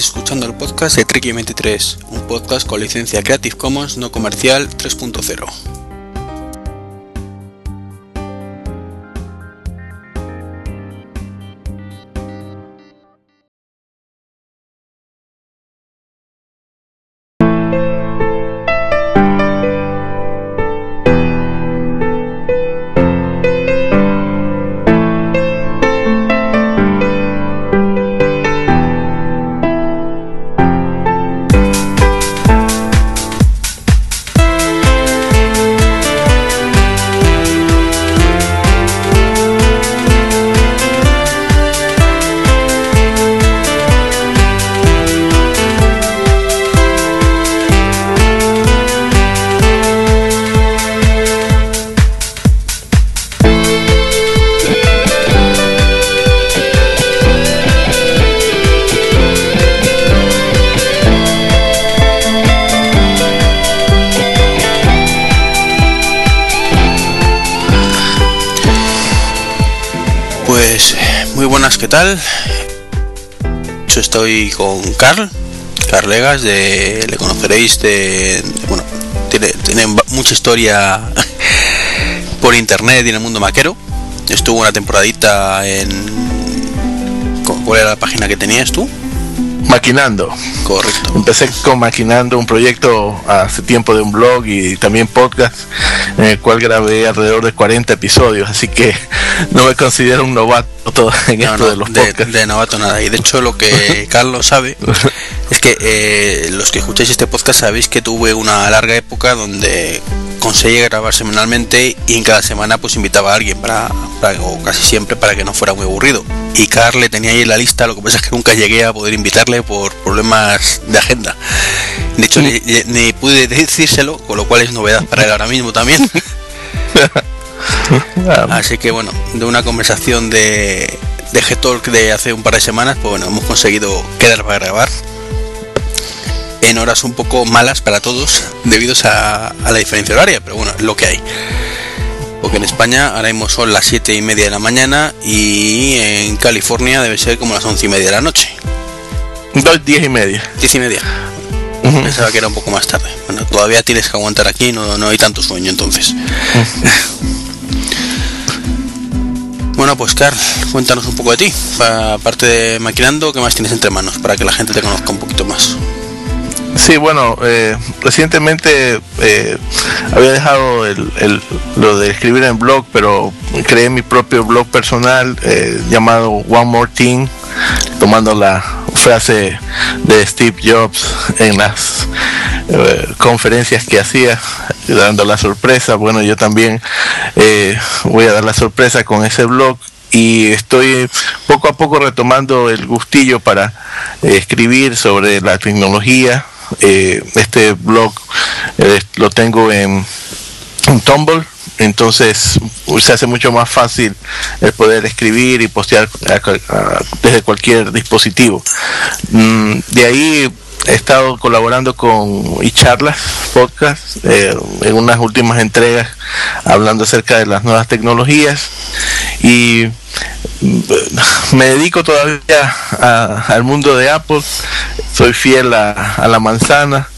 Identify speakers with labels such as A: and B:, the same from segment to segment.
A: Escuchando el podcast de Treki 23, un podcast con licencia Creative Commons no comercial 3.0. De, le conoceréis de, bueno, tiene, tiene mucha historia por internet y en el mundo maquero. Estuvo una temporadita en... ¿Cuál era la página que tenías tú?
B: Maquinando.
A: Correcto.
B: Empecé con Maquinando, un proyecto hace tiempo de un blog y también podcast, en el cual grabé alrededor de 40 episodios, así que no me considero un novato en
A: No,
B: esto
A: no,
B: de los
A: de,
B: podcasts.
A: de novato nada. Y de hecho lo que Carlos sabe que eh, los que escucháis este podcast sabéis que tuve una larga época donde conseguí grabar semanalmente y en cada semana pues invitaba a alguien para, para- o casi siempre para que no fuera muy aburrido. Y Carl le tenía ahí en la lista, lo que pasa es que nunca llegué a poder invitarle por problemas de agenda. De hecho, ni, ni pude decírselo, con lo cual es novedad para él ahora mismo también. Así que bueno, de una conversación de, de G-Talk de hace un par de semanas, pues bueno, hemos conseguido quedar para grabar en horas un poco malas para todos debido a, a la diferencia horaria, pero bueno, es lo que hay. Porque en España ahora mismo son las 7 y media de la mañana y en California debe ser como las 11 y media de la noche.
B: dos, diez y media.
A: 10 y media. Pensaba que era un poco más tarde. Bueno, todavía tienes que aguantar aquí, no, no hay tanto sueño entonces. Bueno, pues Carl, cuéntanos un poco de ti. Pa- Aparte de maquinando, ¿qué más tienes entre manos? Para que la gente te conozca un poquito más.
B: Sí, bueno, eh, recientemente eh, había dejado el, el- lo de escribir en blog, pero creé mi propio blog personal eh, llamado One More Thing, tomando la frase de Steve Jobs en las eh, conferencias que hacía, dando la sorpresa. Bueno, yo también eh, voy a dar la sorpresa con ese blog y estoy poco a poco retomando el gustillo para escribir sobre la tecnología. Eh, este blog eh, lo tengo en, en Tumblr, entonces se hace mucho más fácil el poder escribir y postear a cual- a- desde cualquier dispositivo. Mm, de ahí he estado colaborando con y charlas podcast eh, en unas últimas entregas hablando acerca de las nuevas tecnologías y me dedico todavía a- al mundo de Apple soy fiel a, la manzana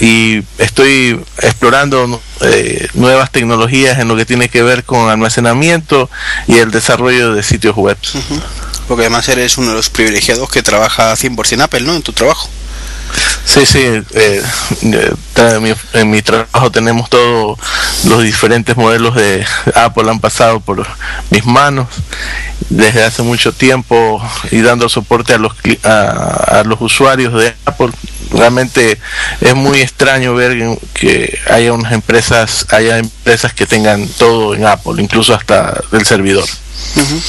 B: y estoy explorando eh, nuevas tecnologías en lo que tiene que ver con almacenamiento y el desarrollo de sitios web.
A: Porque además eres uno de los privilegiados que trabaja 100% Apple, ¿no? En tu trabajo.
B: Sí, sí, eh, eh, en, mi, en mi trabajo tenemos todos los diferentes modelos de Apple han pasado por mis manos desde hace mucho tiempo y dando soporte a los a, a los usuarios de Apple. Realmente es muy extraño ver que haya unas empresas, haya empresas que tengan todo en Apple, incluso hasta el servidor.
A: Ujú.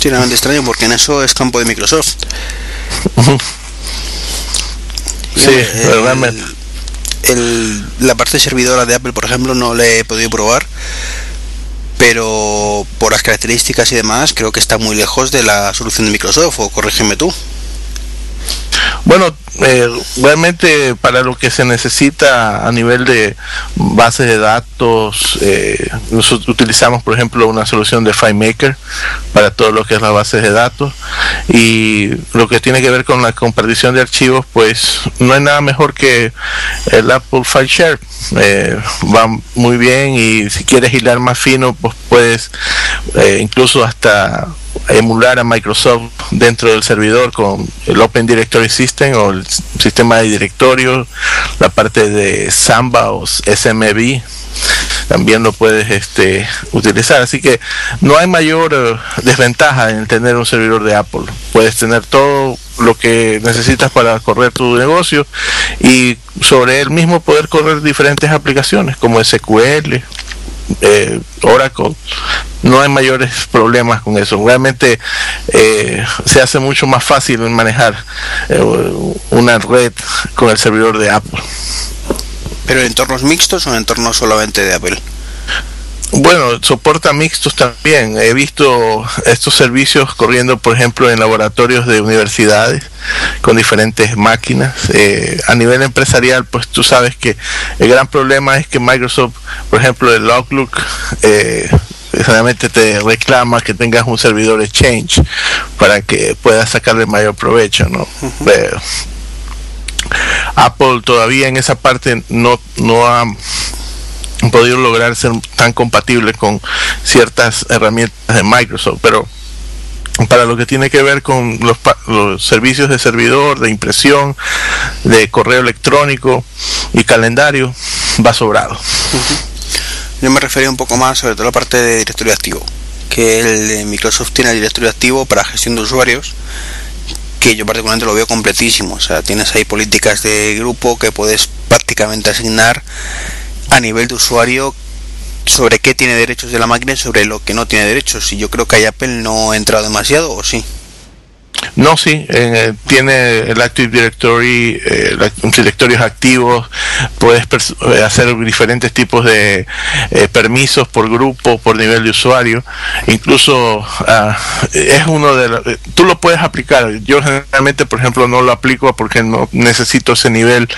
A: Sí, realmente extraño porque en eso es campo de Microsoft.
B: Sí,
A: Dígame,
B: pero realmente.
A: el- la parte servidora de Apple, por ejemplo, no le he podido probar, pero por las características y demás, creo que está muy lejos de la solución de Microsoft, o corrígeme tú.
B: Bueno, eh, realmente para lo que se necesita a nivel de bases de datos, eh, nosotros utilizamos por ejemplo una solución de FileMaker para todo lo que es las bases de datos y lo que tiene que ver con la compartición de archivos, pues no hay nada mejor que el Apple File Share. Eh, va muy bien y si quieres hilar más fino, pues puedes eh, incluso hasta emular a Microsoft dentro del servidor con el Open Directory System o el sistema de directorio, la parte de Samba o SMB también lo puedes este, utilizar. Así que no hay mayor eh, desventaja en tener un servidor de Apple. Puedes tener todo lo que necesitas para correr tu negocio y sobre él mismo poder correr diferentes aplicaciones como SQL, eh, Oracle. No hay mayores problemas con eso. Realmente eh, se hace mucho más fácil manejar una red con el servidor de Apple.
A: ¿Pero en entornos mixtos o en entornos solamente de Apple?
B: Bueno, soporta mixtos también. He visto estos servicios corriendo, por ejemplo, en laboratorios de universidades con diferentes máquinas. Eh, a nivel empresarial, pues tú sabes que el gran problema es que Microsoft, por ejemplo, el Outlook, eh, te reclama que tengas un servidor Exchange para que puedas sacarle mayor provecho, ¿no? Apple todavía en esa parte no, no ha podido lograr ser tan compatible con ciertas herramientas de Microsoft, pero para lo que tiene que ver con los, servicios de servidor, de impresión, de correo electrónico y calendario, va sobrado.
A: Yo me refería un poco más sobre todo la parte de directorio activo, que el Microsoft tiene el directorio activo para gestión de usuarios que yo particularmente lo veo completísimo. O sea, tienes ahí políticas de grupo que puedes prácticamente asignar a nivel de usuario sobre qué tiene derechos de la máquina y sobre lo que no tiene derechos. Y yo creo que ahí Apple no ha entrado demasiado, ¿o sí?
B: No, sí, eh, tiene el Active Directory, eh, directorios activos, puedes eh, hacer diferentes tipos de eh, permisos por grupo, por nivel de usuario, incluso ah, es uno de tú lo puedes aplicar, yo generalmente por ejemplo no lo aplico porque no necesito ese nivel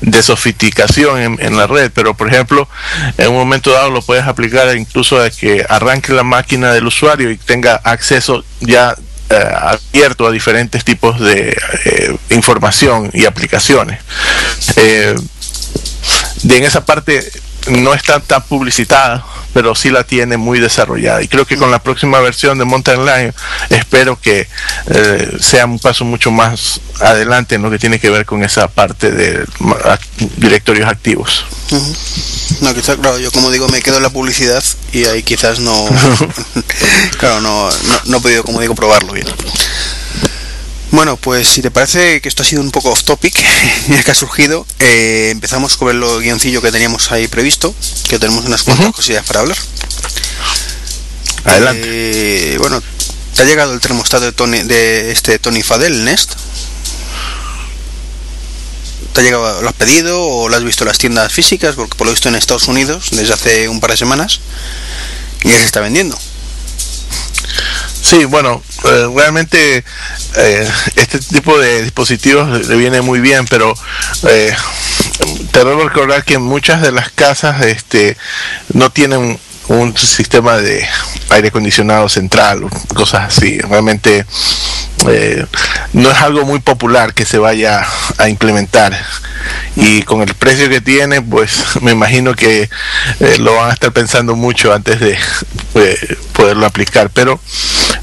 B: de sofisticación en, en la red, pero por ejemplo en un momento dado lo puedes aplicar incluso a que arranque la máquina del usuario y tenga acceso ya abierto a diferentes tipos de eh, información y aplicaciones. Eh, y en esa parte no está tan publicitada, pero sí la tiene muy desarrollada. Y creo que con la próxima versión de Mountain Lion espero que sea un paso mucho más adelante en lo que tiene que ver con esa parte de directorios activos.
A: No, quizás, claro, yo como digo, me quedo en la publicidad y ahí quizás no. claro, no, no, he podido, como digo, probarlo bien. Bueno, pues si te parece que esto ha sido un poco off topic, ya que ha surgido, eh, empezamos con el guioncillo que teníamos ahí previsto, que tenemos unas cuantas cosillas para hablar.
B: Adelante.
A: Eh, bueno, ¿te ha llegado el termostato de, Tony, de este Tony Fadel, Nest? ¿Te ha llegado, lo has pedido o lo has visto en las tiendas físicas? Porque por lo visto en Estados Unidos desde hace un par de semanas y ya se está vendiendo.
B: Sí, bueno, eh, realmente eh, este tipo de dispositivos le viene muy bien, pero eh, te debo recordar que muchas de las casas este, no tienen un sistema de aire acondicionado central, cosas así. Realmente eh, no es algo muy popular que se vaya a implementar. Y con el precio que tiene pues me imagino que eh, lo van a estar pensando mucho antes de eh, poderlo aplicar. Pero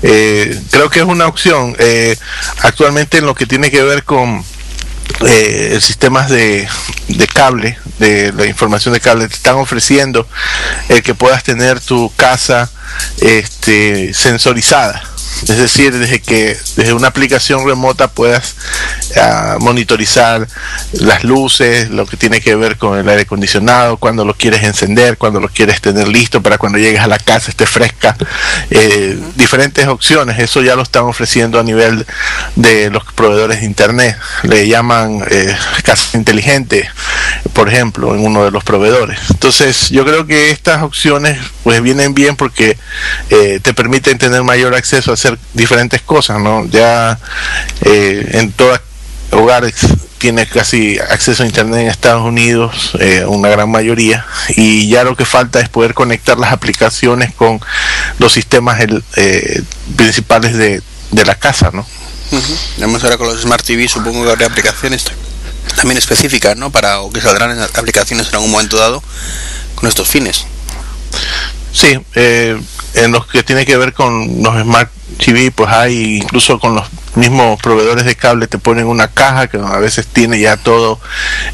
B: creo que es una opción. Actualmente en lo que tiene que ver con eh, sistemas de, de, cable, de la información de cable, te están ofreciendo el que puedas tener tu casa este, sensorizada. Es decir, desde que desde una aplicación remota puedas ah, monitorizar las luces, lo que tiene que ver con el aire acondicionado, cuando lo quieres encender, cuando lo quieres tener listo para cuando llegues a la casa esté fresca. Eh, diferentes opciones, eso ya lo están ofreciendo a nivel de los proveedores de internet. Le llaman eh, casa inteligente, por ejemplo, en uno de los proveedores. Entonces, yo creo que estas opciones pues vienen bien porque eh, te permiten tener mayor acceso a hacer diferentes cosas, ¿no? Ya eh, en todos hogares tiene casi acceso a internet en Estados Unidos, eh, una gran mayoría, y ya lo que falta es poder conectar las aplicaciones con los sistemas principales de, de, la casa, ¿no?
A: Además ahora con los Smart TV supongo que habrá aplicaciones también específicas, ¿no? Para o que saldrán aplicaciones en algún momento dado con estos fines.
B: Sí, eh, en los que tiene que ver con los Smart TV, pues hay incluso con los mismos proveedores de cable te ponen una caja que a veces tiene ya todo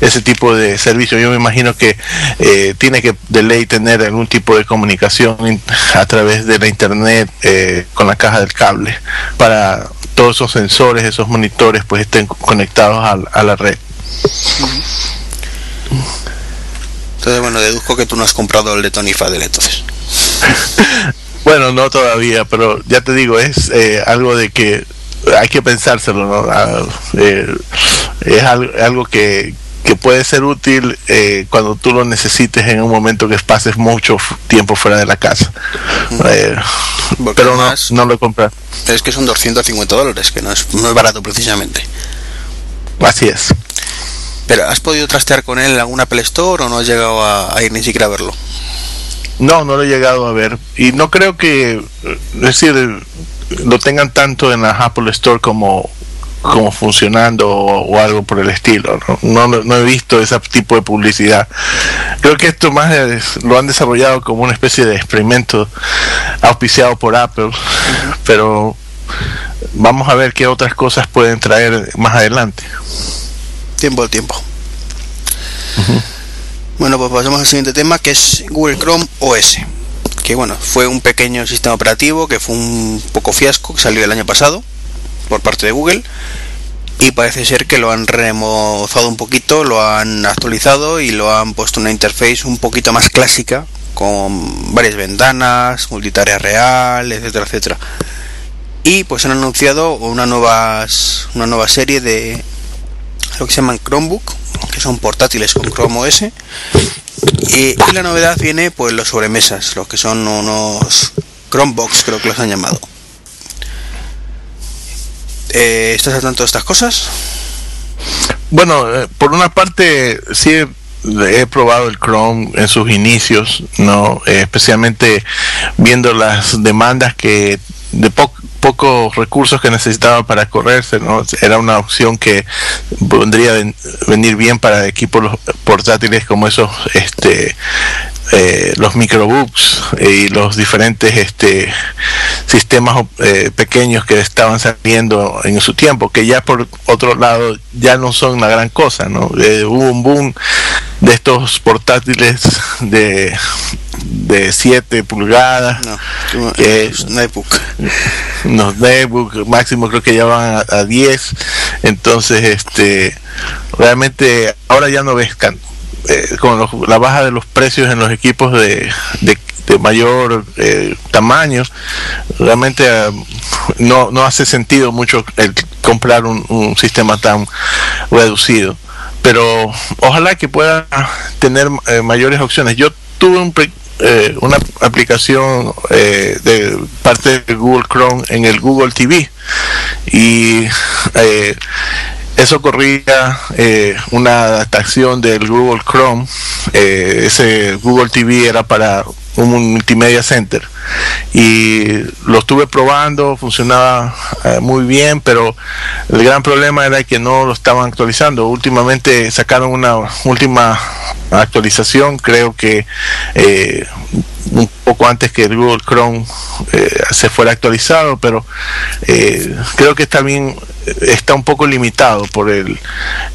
B: ese tipo de servicio. Yo me imagino que eh, tiene que de ley tener algún tipo de comunicación a través de la internet eh, con la caja del cable para todos esos sensores, esos monitores, pues estén conectados a, la red.
A: Entonces, bueno, deduzco que tú no has comprado el de Tony Fadel entonces.
B: bueno, no todavía, pero ya te digo, es eh, algo de que hay que pensárselo, ¿no? Ah, eh, es algo, que, que, puede ser útil eh, cuando tú lo necesites en un momento que pases mucho tiempo fuera de la casa. Eh, pero no, no lo compras.
A: Es que son 250 dólares, que no es, no es barato precisamente.
B: Así es.
A: ¿Pero has podido trastear con él en alguna Apple Store o no has llegado a, a ir ni siquiera a verlo?
B: No, no lo he llegado a ver. Y no creo que, es decir, lo tengan tanto en la Apple Store como como funcionando o, algo por el estilo. ¿no? No, he visto ese tipo de publicidad. Creo que esto más lo han desarrollado como una especie de experimento auspiciado por Apple, pero vamos a ver qué otras cosas pueden traer más adelante.
A: Tiempo al tiempo. Bueno, pues pasamos al siguiente tema que es Google Chrome OS que bueno, fue un pequeño sistema operativo que fue un poco fiasco, que salió el año pasado por parte de Google y parece ser que lo han remozado un poquito, lo han actualizado y lo han puesto una interface un poquito más clásica con varias ventanas, multitarea real, etcétera, etcétera. Y pues han anunciado una nuevas, una nueva serie de lo que se llaman Chromebook, que son portátiles con Chrome OS y, la novedad viene pues los sobremesas, los que son unos Chromebox, creo que los han llamado. Eh, ¿Estás al tanto de estas cosas?
B: Bueno, eh, por una parte sí he, probado el Chrome en sus inicios, no, eh, especialmente viendo las demandas que de poco pocos recursos que necesitaba para correrse, ¿no? Era una opción que podría venir bien para equipos portátiles como esos, este, eh, los microbooks y los diferentes este, sistemas eh, pequeños que estaban saliendo en su tiempo, que ya por otro lado ya no son una gran cosa, ¿no? Eh, hubo un boom de estos portátiles de de 7 pulgadas. No,
A: eh, netbook.
B: Los netbook máximo creo que ya van a, 10. Entonces, este realmente ahora ya no ves eh, con la baja de los precios en los equipos de, de, mayor eh, tamaño, realmente eh, no, no hace sentido mucho el comprar un, un sistema tan reducido pero ojalá que pueda tener mayores opciones. Yo tuve un, eh, una aplicación eh, de parte de Google Chrome en el Google TV y eh, eso corría una adaptación del Google Chrome ese Google TV era para un multimedia center y lo estuve probando, funcionaba eh, muy bien, pero el gran problema era que no lo estaban actualizando. Últimamente sacaron una última actualización, creo que eh, un poco antes que el Google Chrome eh, se fuera actualizado, pero creo que también está un poco limitado por el,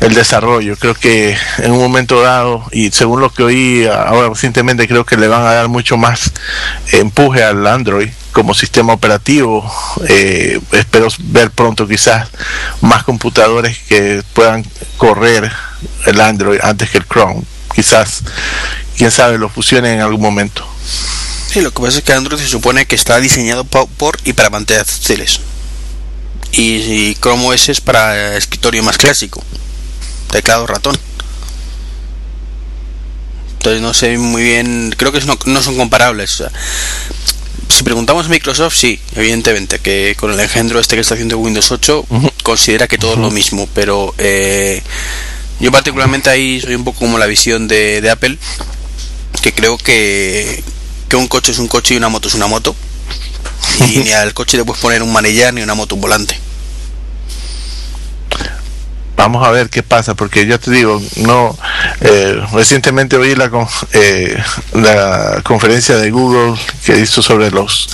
B: el desarrollo. Creo que en un momento dado, y según lo que oí ahora recientemente, creo que le van a dar mucho más empuje al Android como sistema operativo. Eh, espero ver pronto quizás más computadores que puedan correr el Android antes que el Chrome. Quizás, quién sabe, lo fusionen en algún momento.
A: Sí, lo que pasa es que Android se supone que está diseñado por y para pantallas táctiles. Y, Chrome OS es para escritorio más clásico, teclado ratón. Entonces no sé muy bien, creo que no, no son comparables si preguntamos a Microsoft, sí, evidentemente, que con el engendro este que está haciendo Windows 8, considera que todo es lo mismo, pero eh, yo particularmente ahí soy un poco como la visión de, Apple, que creo que, que un coche es un coche y una moto es una moto, y ni al coche le puedes poner un manillar ni una moto un volante.
B: vamos a ver qué pasa, porque yo te digo, no, eh, recientemente oí la, eh, la conferencia de Google que hizo sobre los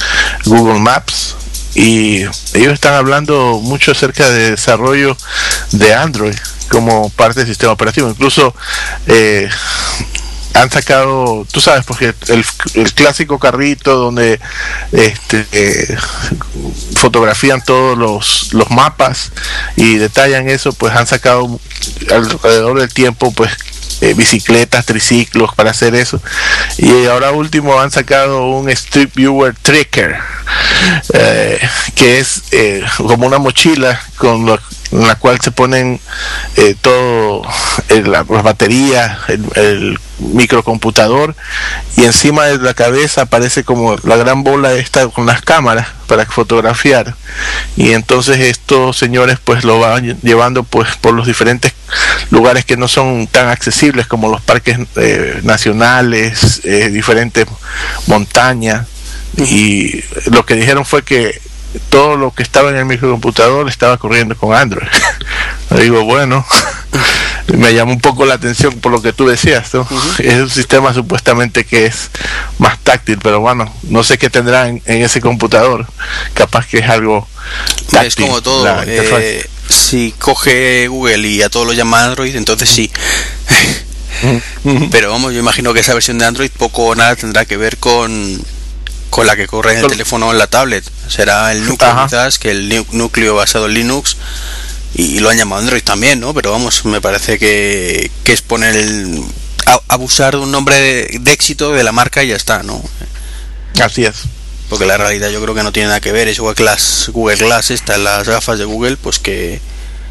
B: Google Maps y ellos están hablando mucho acerca de desarrollo de Android como parte del sistema operativo. Incluso eh, han sacado, tú sabes, porque el, clásico carrito donde este, eh, fotografían todos los, los mapas y detallan eso, pues han sacado alrededor del tiempo, pues eh, bicicletas, triciclos para hacer eso. Y ahora último han sacado un Street Viewer Tracker, eh, que es como una mochila con lo, en la cual se ponen eh, todo eh, las baterías, el, microcomputador y encima de la cabeza aparece como la gran bola esta con las cámaras para fotografiar. Y entonces estos señores pues lo van llevando pues por los diferentes lugares que no son tan accesibles como los parques eh, nacionales, diferentes montañas. Y lo que dijeron fue que todo lo que estaba en el microcomputador estaba corriendo con Android. digo, bueno, me llamó un poco la atención por lo que tú decías, Es un sistema supuestamente que es más táctil, pero bueno, no sé qué tendrán en, ese computador. Capaz que es algo
A: táctil. Es como todo. Eh, si coge Google y a todo lo llama Android, entonces sí. pero vamos, yo imagino que esa versión de Android poco o nada tendrá que ver con con la que corre en el teléfono o en la tablet. Será el núcleo quizás, que el núcleo basado en Linux y, lo han llamado Android también, ¿no? Pero vamos, me parece que, que es poner el, abusar de un nombre de, éxito de la marca y ya está, ¿no?
B: Así es.
A: Porque la realidad yo creo que no tiene nada que ver, es Google Glass, Google Glass, estas las gafas de Google, pues que,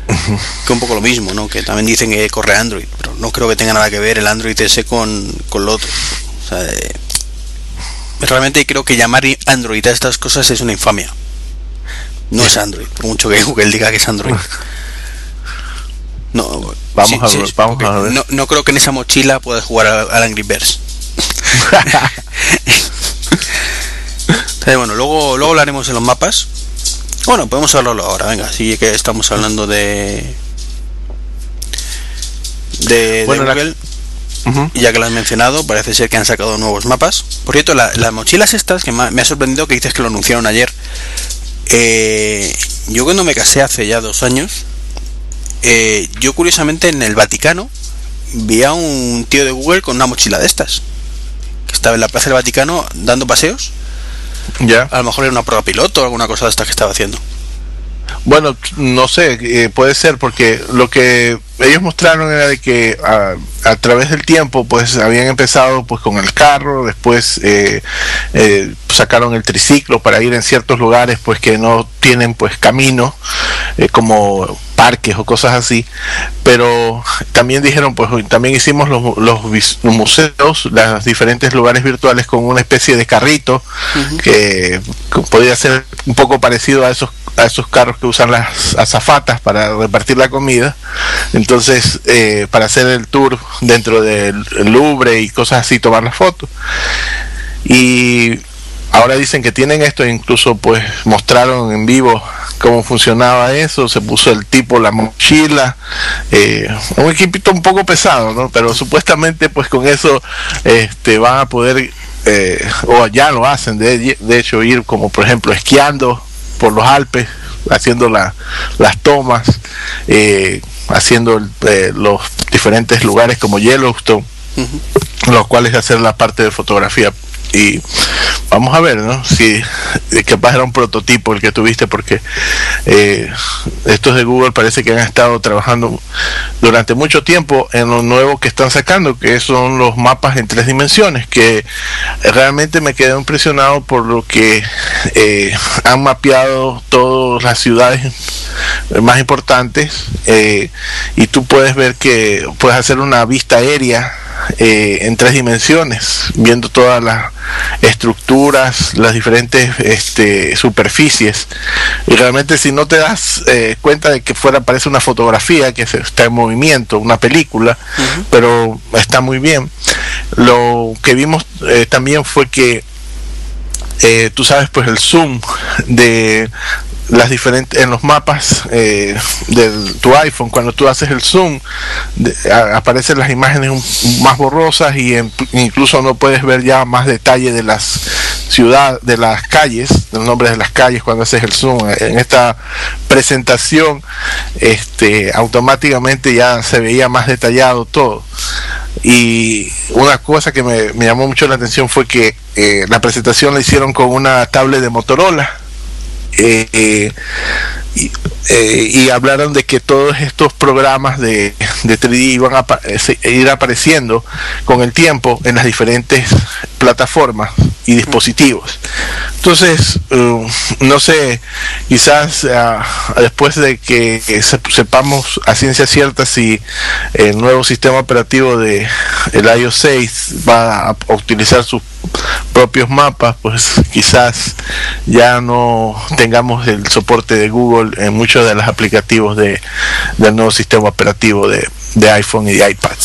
A: que un poco lo mismo, ¿no? Que también dicen que corre Android, pero no creo que tenga nada que ver el Android ese con, con lo otro. O sea, realmente creo que llamar Android a estas cosas es una infamia. No es Android, por mucho que Google diga que es Android. No,
B: vamos a ver, vamos a ver.
A: No, creo que en esa mochila puedas jugar al Angry Birds. bueno, luego, luego hablaremos de los mapas. Bueno, podemos hablarlo ahora, venga, así que estamos hablando de de, Google. Y ya que lo has mencionado, parece ser que han sacado nuevos mapas. Por cierto, las mochilas estas, que me ha sorprendido que dices que lo anunciaron ayer. Eh, yo cuando me casé hace ya dos años, eh, yo curiosamente en el Vaticano vi a un tío de Google con una mochila de estas. Que estaba en la Plaza del Vaticano dando paseos.
B: Ya.
A: A lo mejor era una prueba piloto o alguna cosa de estas que estaba haciendo.
B: Bueno, no sé, eh, puede ser porque lo que ellos mostraron era de que a, través del tiempo pues habían empezado pues con el carro, después eh, eh, sacaron el triciclo para ir en ciertos lugares pues que no tienen pues camino como parques o cosas así, pero también dijeron pues también hicimos los, los, museos, los diferentes lugares virtuales con una especie de carrito que podría ser un poco parecido a esos a esos carros que usan las azafatas para repartir la comida. Entonces, eh, para hacer el tour dentro del Louvre y cosas así, tomar las fotos. Y ahora dicen que tienen esto, incluso pues mostraron en vivo cómo funcionaba eso, se puso el tipo la mochila, eh, un equipito un poco pesado, ¿no? Pero supuestamente pues con eso este, van a poder, eh, o ya lo hacen, de, de hecho ir como por ejemplo esquiando por los Alpes, haciendo las tomas, eh, haciendo eh, los diferentes lugares como Yellowstone, los cuales hacer la parte de fotografía y vamos a ver ¿no? si capaz era un prototipo el que tuviste porque eh, estos de Google parece que han estado trabajando durante mucho tiempo en lo nuevo que están sacando que son los mapas en tres dimensiones que realmente me quedé impresionado por lo que eh, han mapeado todas las ciudades más importantes eh, y tú puedes ver que puedes hacer una vista aérea eh, en tres dimensiones, viendo todas las estructuras, las diferentes este, superficies. Y realmente si no te das eh, cuenta de que fuera parece una fotografía que está en movimiento, una película, pero está muy bien. Lo que vimos eh, también fue que tú sabes pues el zoom de las diferentes en los mapas eh, de tu iPhone cuando tú haces el zoom aparecen las imágenes más borrosas y incluso no puedes ver ya más detalle de las ciudades de las calles los nombres de las calles cuando haces el zoom. En esta presentación este automáticamente ya se veía más detallado todo. Y una cosa que me, llamó mucho la atención fue que eh, la presentación la hicieron con una tablet de Motorola eh, eh, y, hablaron de que todos estos programas de, de 3D iban a ir apareciendo con el tiempo en las diferentes plataformas y dispositivos. Entonces, no sé, quizás uh, después de que sepamos a ciencia cierta si el nuevo sistema operativo de el iOS 6 va a utilizar sus propios mapas, pues quizás ya no tengamos el soporte de Google en muchos de los aplicativos de, del nuevo sistema operativo de, de iPhone y de iPad.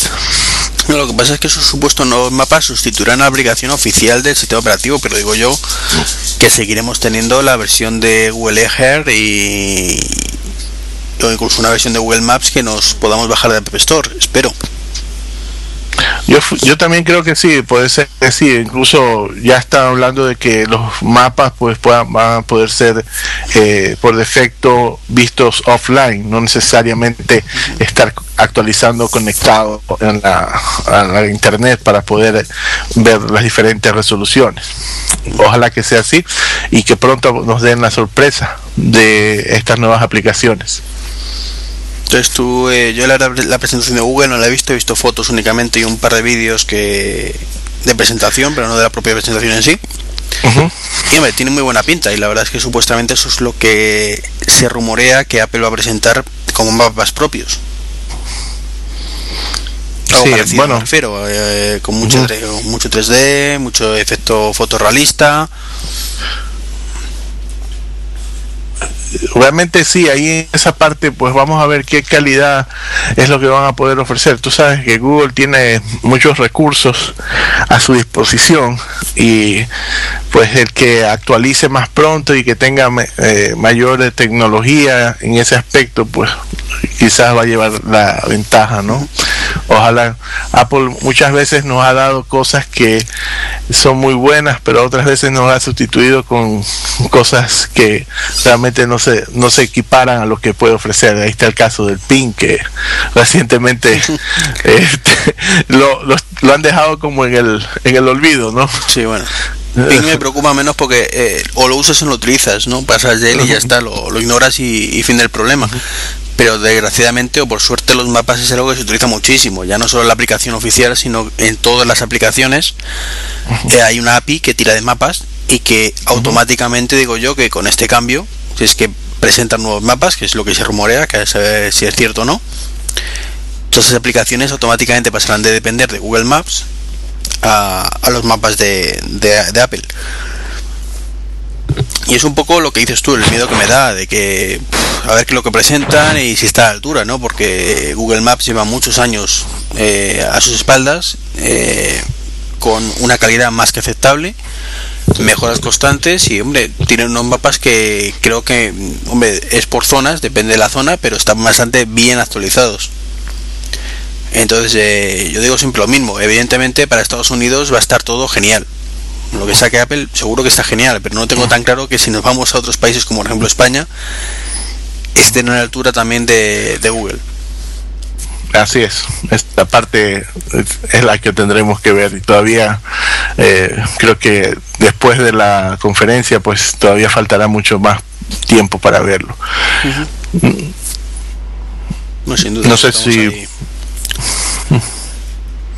A: lo que pasa es que esos supuestos nuevos mapas sustituirán la aplicación oficial del sistema operativo, pero digo yo que seguiremos teniendo la versión de Google Earth y incluso una versión de Google Maps que nos podamos bajar de App Store, espero.
B: Yo, yo también creo que sí, puede ser que sí, incluso ya está hablando de que los mapas pues puedan, van a poder ser eh, por defecto vistos offline, no necesariamente estar actualizando conectado en a la internet para poder ver las diferentes resoluciones. Ojalá que sea así y que pronto nos den la sorpresa de estas nuevas aplicaciones.
A: Entonces tú, eh, yo la, la, presentación de Google no la he visto, he visto fotos únicamente y un par de vídeos que de presentación, pero no de la propia presentación en sí. Y hombre, tiene muy buena pinta y la verdad es que supuestamente eso es lo que se rumorea que Apple va a presentar como mapas propios. sí, bueno, me eh, con mucho, mucho 3D, mucho efecto fotorrealista
B: realmente sí, ahí en esa parte pues vamos a ver qué calidad es lo que van a poder ofrecer. Tú sabes que Google tiene muchos recursos a su disposición y pues el que actualice más pronto y que tenga eh, mayor tecnología en ese aspecto pues quizás va a llevar la ventaja, ¿no? Ojalá. Apple muchas veces nos ha dado cosas que son muy buenas, pero otras veces nos ha sustituido con cosas que realmente no se, no se equiparan a lo que puede ofrecer. Ahí está el caso del PIN, que recientemente este, lo, lo, han dejado como en el, en el olvido, ¿no?
A: Sí, bueno. PIN me preocupa menos porque eh, o lo usas o lo utilizas, ¿no? Pasas de él y ya está, lo, lo ignoras y, y, fin del problema pero desgraciadamente o por suerte los mapas es algo que se utiliza muchísimo, ya no solo en la aplicación oficial, sino en todas las aplicaciones. Eh, hay una API que tira de mapas y que automáticamente digo yo que con este cambio, si es que presentan nuevos mapas, que es lo que se rumorea, que a saber si es cierto o no, todas esas aplicaciones automáticamente pasarán de depender de Google Maps a, los mapas de, de Apple. Y es un poco lo que dices tú, el miedo que me da de que a ver qué es lo que presentan y si está a la altura, ¿no? Porque Google Maps lleva muchos años eh, a sus espaldas eh, con una calidad más que aceptable, mejoras constantes y, hombre, tienen unos mapas que creo que, hombre, es por zonas, depende de la zona, pero están bastante bien actualizados. Entonces, eh, yo digo siempre lo mismo, evidentemente para Estados Unidos va a estar todo genial lo que saque Apple seguro que está genial, pero no tengo tan claro que si nos vamos a otros países como por ejemplo España, estén a la altura también de, Google.
B: Así es, esta parte es la que tendremos que ver. Y todavía eh, creo que después de la conferencia pues todavía faltará mucho más tiempo para verlo.
A: no, sé si...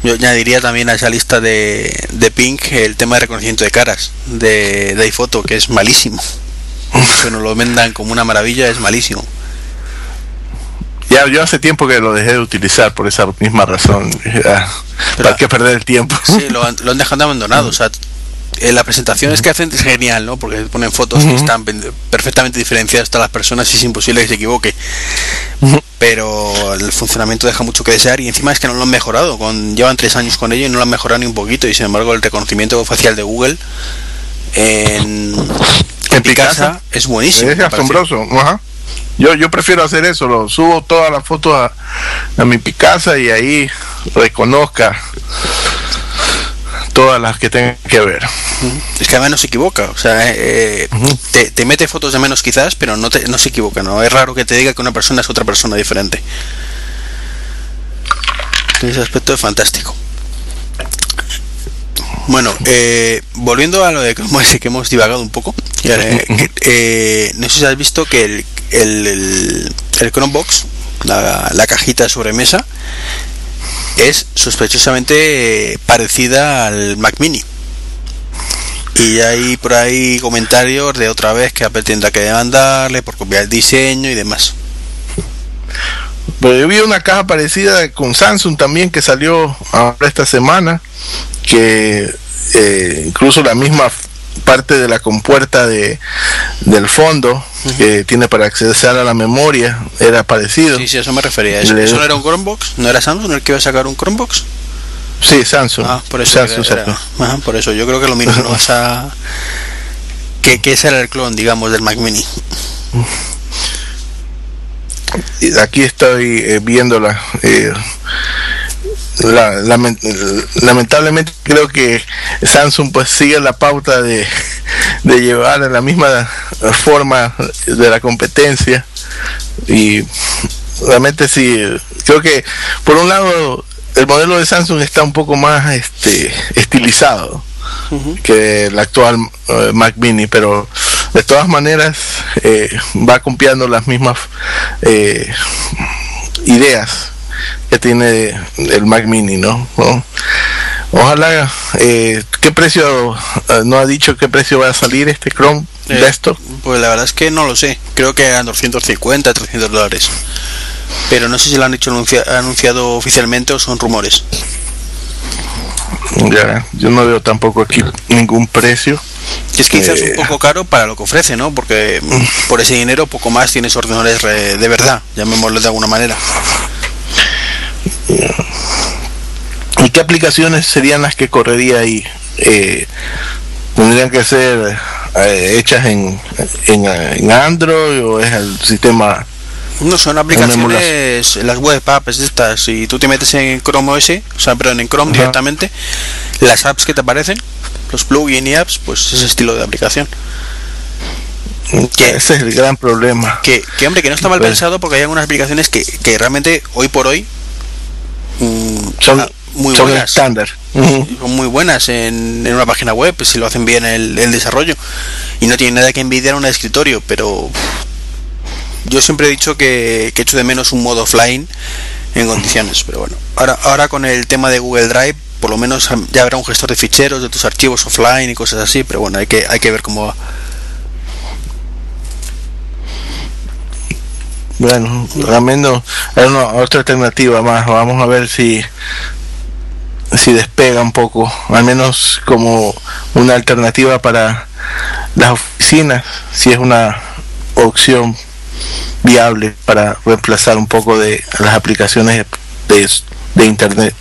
A: Yo añadiría también a esa lista de, de Pink el tema de reconocimiento de caras de, de iPhoto, que es malísimo. Que nos lo vendan como una maravilla, es malísimo.
B: Ya, yo hace tiempo que lo dejé de utilizar por esa misma razón. ¿Para qué perder el tiempo?
A: Sí, lo, lo han dejado abandonado. O sea, en la presentación es que hacen es genial, ¿no? Porque ponen fotos que están perfectamente diferenciadas a las personas y es imposible que se equivoque. Pero el funcionamiento deja mucho que desear y encima es que no lo han mejorado. Con, llevan tres años con ello y no lo han mejorado ni un poquito. Y sin embargo, el reconocimiento facial de Google en, en, casa, es buenísimo.
B: Es asombroso. Yo, yo prefiero hacer eso, lo subo todas las fotos a, a mi Picasa y ahí reconozca todas las que tengan que ver.
A: Es que además no se equivoca, o sea, eh, te, mete fotos de menos quizás, pero no, te, no se equivoca, ¿no? Es raro que te diga que una persona es otra persona diferente. Ese aspecto es fantástico. Bueno, eh, volviendo a lo de que hemos divagado un poco, eh, no sé si has visto que el, el, el, Chromebox, la, la cajita de sobremesa, es sospechosamente parecida al Mac Mini. Y hay por ahí comentarios de otra vez que Apple que demandarle por copiar el diseño y demás.
B: Pues yo vi una caja parecida con Samsung también que salió ahora esta semana, que eh, incluso la misma parte de la compuerta de, del fondo que tiene para acceder a la memoria era parecido.
A: Sí, sí, eso me refería. ¿Eso, ¿Eso no era un Chromebox? ¿No era Samsung el que iba a sacar un Chromebox?
B: Sí, Samsung.
A: Ah, por eso. por eso. Yo creo que lo mismo no vas a. Que, que ese era el clon, digamos, del Mac Mini.
B: Aquí estoy eh, viéndola. Eh, lamentablemente creo que Samsung pues sigue la pauta de, de llevar la misma forma de la competencia. Y realmente sí creo que por un lado el modelo de Samsung está un poco más este estilizado que el actual eh, Mac Mini pero de todas maneras eh, va copiando las mismas eh, ideas que tiene el Mac Mini, ¿no? Ojalá, eh, ¿qué precio? Eh, ¿No ha dicho qué precio va a salir este Chrome de eh, esto?
A: Pues la verdad es que no lo sé. Creo que eran 250, 300 dólares. Pero no sé si lo han hecho anunciado oficialmente o son rumores.
B: Ya, yo no veo tampoco aquí ningún precio.
A: Es que quizás un poco caro para lo que ofrece, ¿no? Porque mm, por ese dinero poco más tienes ordenadores de verdad, llamémoslo de alguna manera.
B: ¿Y qué aplicaciones serían las que correría ahí? Eh, ¿Tendrían que ser eh, hechas en, en, Android o es el sistema?
A: No, son aplicaciones, las web apps estas, si tú te metes en Chrome OS, o sea, perdón, en Chrome directamente, las apps que te aparecen, los plugins y apps, pues ese estilo de aplicación.
B: Que, ese es el gran problema.
A: Que, que hombre, que no está mal pues pensado porque hay algunas aplicaciones que, que realmente hoy por hoy
B: son ah, muy buenas. estándar.
A: Son muy buenas en, en, una página web, si lo hacen bien el, el desarrollo. Y no tiene nada que envidiar a un escritorio, pero yo siempre he dicho que, que echo de menos un modo offline en condiciones. Pero bueno, ahora, ahora con el tema de Google Drive, por lo menos ya habrá un gestor de ficheros de tus archivos offline y cosas así, pero bueno, hay que, hay que ver cómo va.
B: Bueno, realmente es una otra alternativa más. Vamos a ver si si despega un poco, al menos como una alternativa para las oficinas, si es una opción viable para reemplazar un poco de las aplicaciones de, de internet.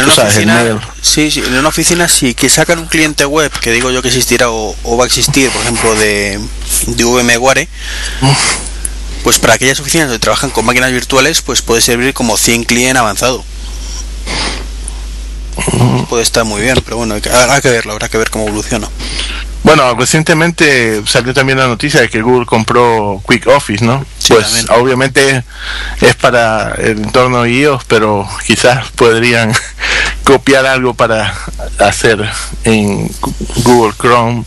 A: En una oficina, sí, sí, en una oficina sí, que sacan un cliente web, que digo yo que existirá o, o va a existir, por ejemplo, de, de VMware, pues para aquellas oficinas donde trabajan con máquinas virtuales, pues puede servir como 100 cliente avanzado. Puede estar muy bien, pero bueno, habrá que verlo, habrá que ver cómo evoluciona.
B: Bueno, recientemente salió también la noticia de que Google compró Quick Office, ¿no? pues obviamente es para el entorno iOS, pero quizás podrían copiar algo para hacer en Google Chrome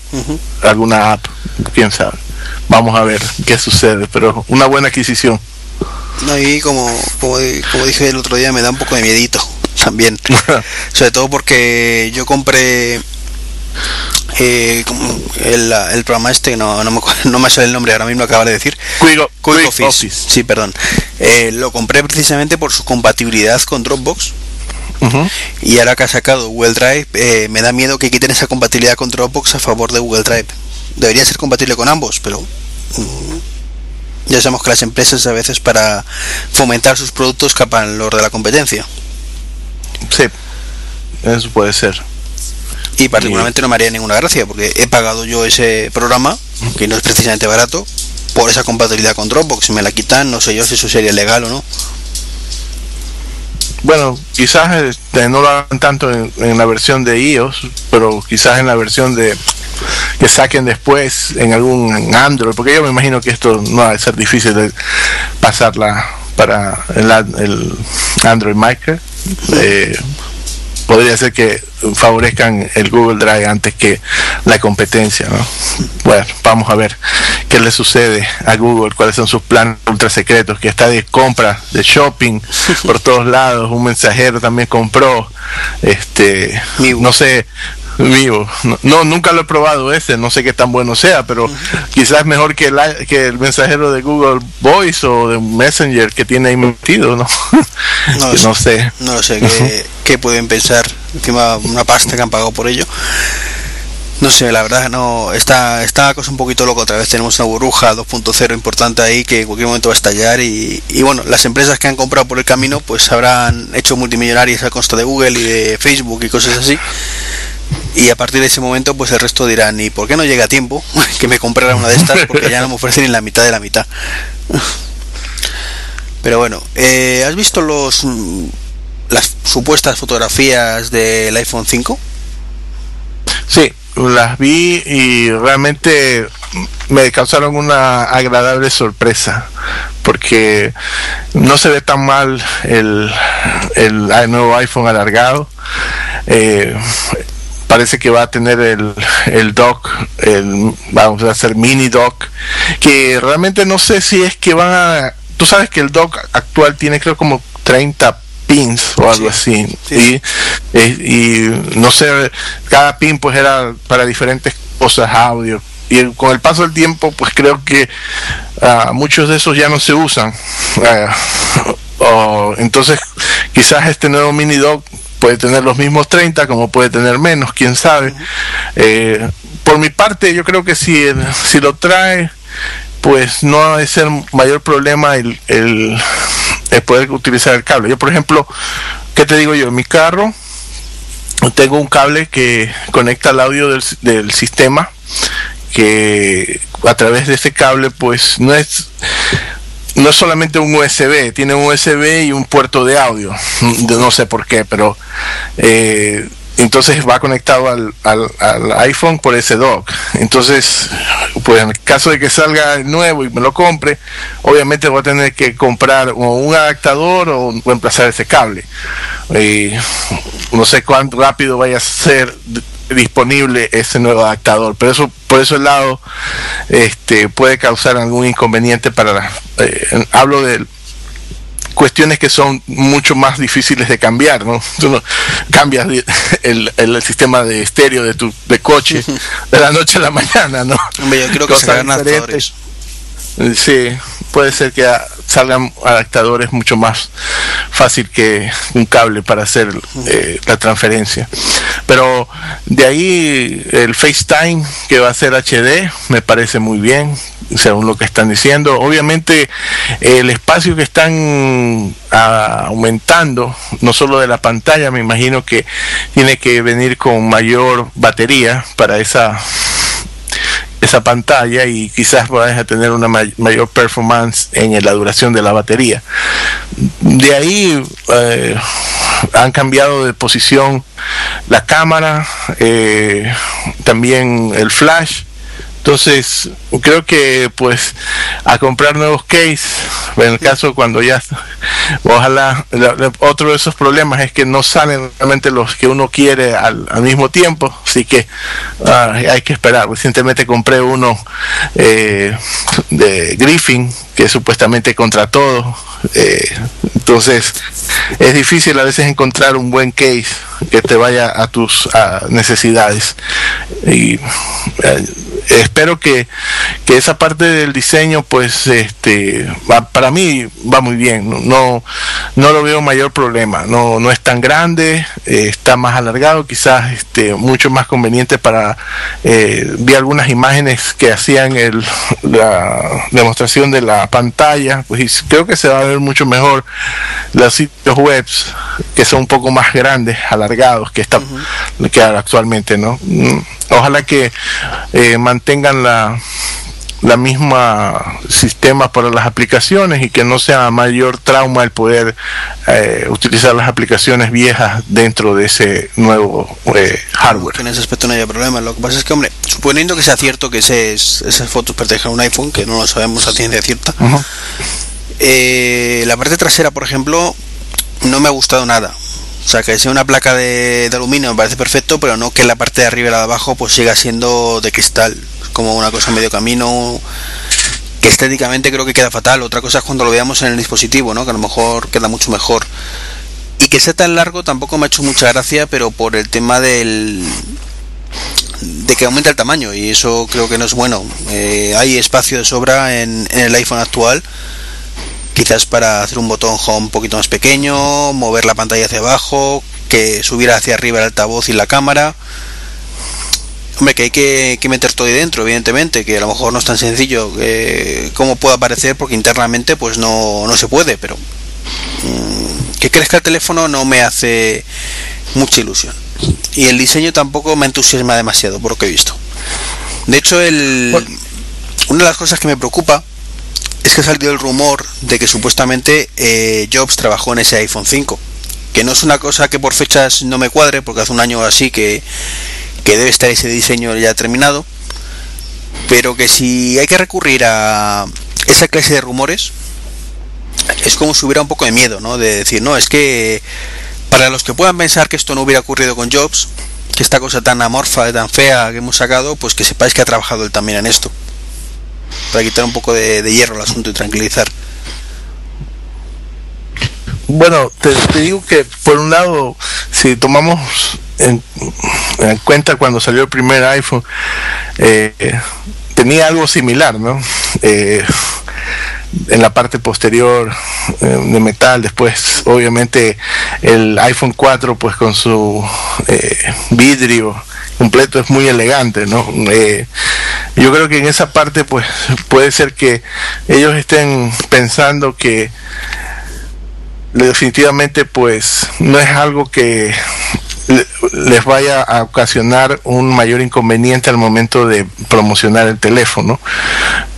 B: alguna app, quién sabe. Vamos a ver qué sucede, pero una buena adquisición.
A: y como, como, como dije el otro día, me da un poco de miedito también. Sobre todo porque yo compré eh, el, el, programa este, no, no, me, no me sale el nombre, ahora mismo acaba de decir.
B: Quick, Office.
A: Sí, perdón. Eh, lo compré precisamente por su compatibilidad con Dropbox. Y ahora que ha sacado Google Drive, eh, me da miedo que quiten esa compatibilidad con Dropbox a favor de Google Drive. Debería ser compatible con ambos, pero mm, ya sabemos que las empresas a veces para fomentar sus productos escapan los de la competencia.
B: Sí, eso puede ser.
A: Y particularmente no me haría ninguna gracia porque he pagado yo ese programa, que no es precisamente barato, por esa compatibilidad con Dropbox. Si me la quitan, no sé yo si eso sería legal o no.
B: Bueno, quizás este, no lo hagan tanto en, la versión de iOS, pero quizás en la versión de que saquen después en algún Android, porque yo me imagino que esto no va a ser difícil de pasarla para el, el Android. Eh, podría ser que favorezcan el Google Drive antes que la competencia, ¿no? Bueno, vamos a ver qué le sucede a Google, cuáles son sus planes ultra secretos, que está de compra, de shopping por todos lados, un mensajero también compró, este, no sé, vivo. No, nunca lo he probado ese, no sé qué tan bueno sea, pero quizás mejor que el, que el mensajero de Google Voice o de Messenger que tiene ahí metido, ¿no?
A: No, sé. No sé qué, pueden pensar. Encima una pasta que han pagado por ello. No sé, la verdad no está está cosa un poquito loco otra vez. Tenemos una burbuja 2.0 importante ahí que en cualquier momento va a estallar y, y, bueno, las empresas que han comprado por el camino pues habrán hecho multimillonarias a costa de Google y de Facebook y cosas así y a partir de ese momento pues el resto dirán y por qué no llega a tiempo que me comprara una de estas porque ya no me ofrecen ni la mitad de la mitad pero bueno eh, has visto los mm, las supuestas fotografías del iPhone 5
B: sí las vi y realmente me causaron una agradable sorpresa porque no se ve tan mal el, el, nuevo iPhone alargado. Eh, parece que va a tener el, el dock, el, vamos a hacer mini dock, que realmente no sé si es que van a... Tú sabes que el dock actual tiene creo como 30 pins o algo así. Y, y, no sé, cada pin pues era para diferentes cosas, audio. Y con el paso del tiempo pues creo que uh, muchos de esos ya no se usan. Uh, entonces quizás este nuevo mini dock puede tener los mismos 30 como puede tener menos, quién sabe. Eh, por mi parte, yo creo que si, si lo trae, pues no es el mayor problema el, el, poder utilizar el cable. Yo, por ejemplo, ¿qué te digo yo? En mi carro tengo un cable que conecta el audio del, del sistema que a través de ese cable pues no es no es solamente un USB, tiene un USB y un puerto de audio. No sé por qué, pero eh, entonces va conectado al, iPhone por ese dock. Entonces, pues en el caso de que salga nuevo y me lo compre, obviamente voy a tener que comprar un adaptador o reemplazar ese cable. Y no sé cuánto rápido vaya a ser disponible ese nuevo adaptador. Pero eso por ese lado este puede causar algún inconveniente para eh, hablo de cuestiones que son mucho más difíciles de cambiar no tú no cambias el, el, sistema de estéreo de tu de coche de la noche a la mañana no
A: yo creo que serán adaptadores
B: sí puede ser que salgan adaptadores mucho más fácil que un cable para hacer eh, la transferencia. Pero de ahí el FaceTime que va a ser HD me parece muy bien, según lo que están diciendo. Obviamente el espacio que están ah, aumentando, no solo de la pantalla, me imagino que tiene que venir con mayor batería para esa esa pantalla y quizás vayas a tener una mayor performance en la duración de la batería. De ahí eh, han cambiado de posición la cámara, eh, también el flash entonces, creo que pues a comprar nuevos case, en el caso cuando ya, ojalá, otro de esos problemas es que no salen realmente los que uno quiere al, mismo tiempo, así que ah, hay que esperar. Recientemente compré uno eh, de Griffin, que supuestamente contra todo, eh, entonces es difícil a veces encontrar un buen case que te vaya a tus necesidades. Y, eh, espero que, que, esa parte del diseño pues este para mí va muy bien. No no lo veo mayor problema. No no es tan grande eh, está más alargado quizás este mucho más conveniente para eh, vi algunas imágenes que hacían el, la demostración de la pantalla pues creo que se va a ver mucho mejor. Los sitios webs que son un poco más grandes a la alargados que está que actualmente, ¿no? Mm, ojalá que eh, mantengan la la misma sistema para las aplicaciones y que no sea mayor trauma el poder eh, utilizar las aplicaciones viejas dentro de ese nuevo eh, hardware.
A: En ese aspecto no hay problema. Lo que pasa es que, hombre, suponiendo que sea cierto que ese, esas fotos pertenecen a un iPhone, que no lo sabemos a ciencia cierta, eh, la parte trasera, por ejemplo, no me ha gustado nada. O sea, que sea una placa de, de, aluminio me parece perfecto, pero no que la parte de arriba y la de abajo pues siga siendo de cristal como una cosa medio camino que estéticamente creo que queda fatal. Otra cosa es cuando lo veamos en el dispositivo, ¿no? Que a lo mejor queda mucho mejor. Y que sea tan largo tampoco me ha hecho mucha gracia, pero por el tema del de que aumenta el tamaño y eso creo que no es bueno. Eh, hay espacio de sobra en, en, el iPhone actual, quizás para hacer un botón home un poquito más pequeño, mover la pantalla hacia abajo, que subiera hacia arriba el altavoz y la cámara. Hombre, que hay que, meter todo ahí dentro, evidentemente, que a lo mejor no es tan sencillo eh, como puede aparecer, porque internamente pues no, no se puede, pero mm, que crezca el teléfono no me hace mucha ilusión. Y el diseño tampoco me entusiasma demasiado, por lo que he visto. De hecho, el, una de las cosas que me preocupa es que ha salido el rumor de que supuestamente eh, Jobs trabajó en ese iPhone 5. Que no es una cosa que por fechas no me cuadre, porque hace un año así que que debe estar ese diseño ya terminado, pero que si hay que recurrir a esa clase de rumores, es como si hubiera un poco de miedo, ¿no? De decir, no, es que para los que puedan pensar que esto no hubiera ocurrido con Jobs, que esta cosa tan amorfa, tan fea que hemos sacado, pues que sepáis que ha trabajado él también en esto. Para quitar un poco de, hierro al asunto y tranquilizar.
B: Bueno, te, digo que por un lado, si tomamos en, cuenta cuando salió el primer iPhone, eh, tenía algo similar, ¿no? Eh, en la parte posterior eh, de metal, después obviamente el iPhone 4 pues con su vidrio completo es muy elegante, ¿no? yo creo que en esa parte pues puede ser que ellos estén pensando que definitivamente pues no es algo que les vaya a ocasionar un mayor inconveniente al momento de promocionar el teléfono.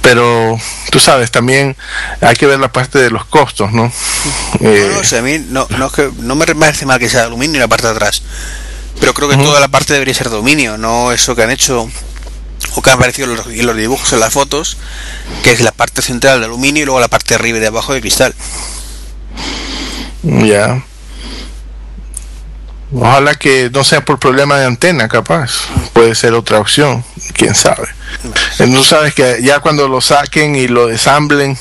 B: Pero tú sabes, también hay que ver la parte de los costos, ¿no?
A: no, eh, a mí no, no, no me parece mal que sea de aluminio la parte de atrás. Pero creo que toda la parte debería ser de aluminio, no eso que han hecho o que han aparecido en los, los dibujos en las fotos, que es la parte central de aluminio y luego la parte de arriba y de abajo de cristal.
B: Ya. Ojalá que no sea por problema de antena, capaz. Puede ser otra opción, quién sabe. No sabes que ya cuando lo saquen y lo desamblen,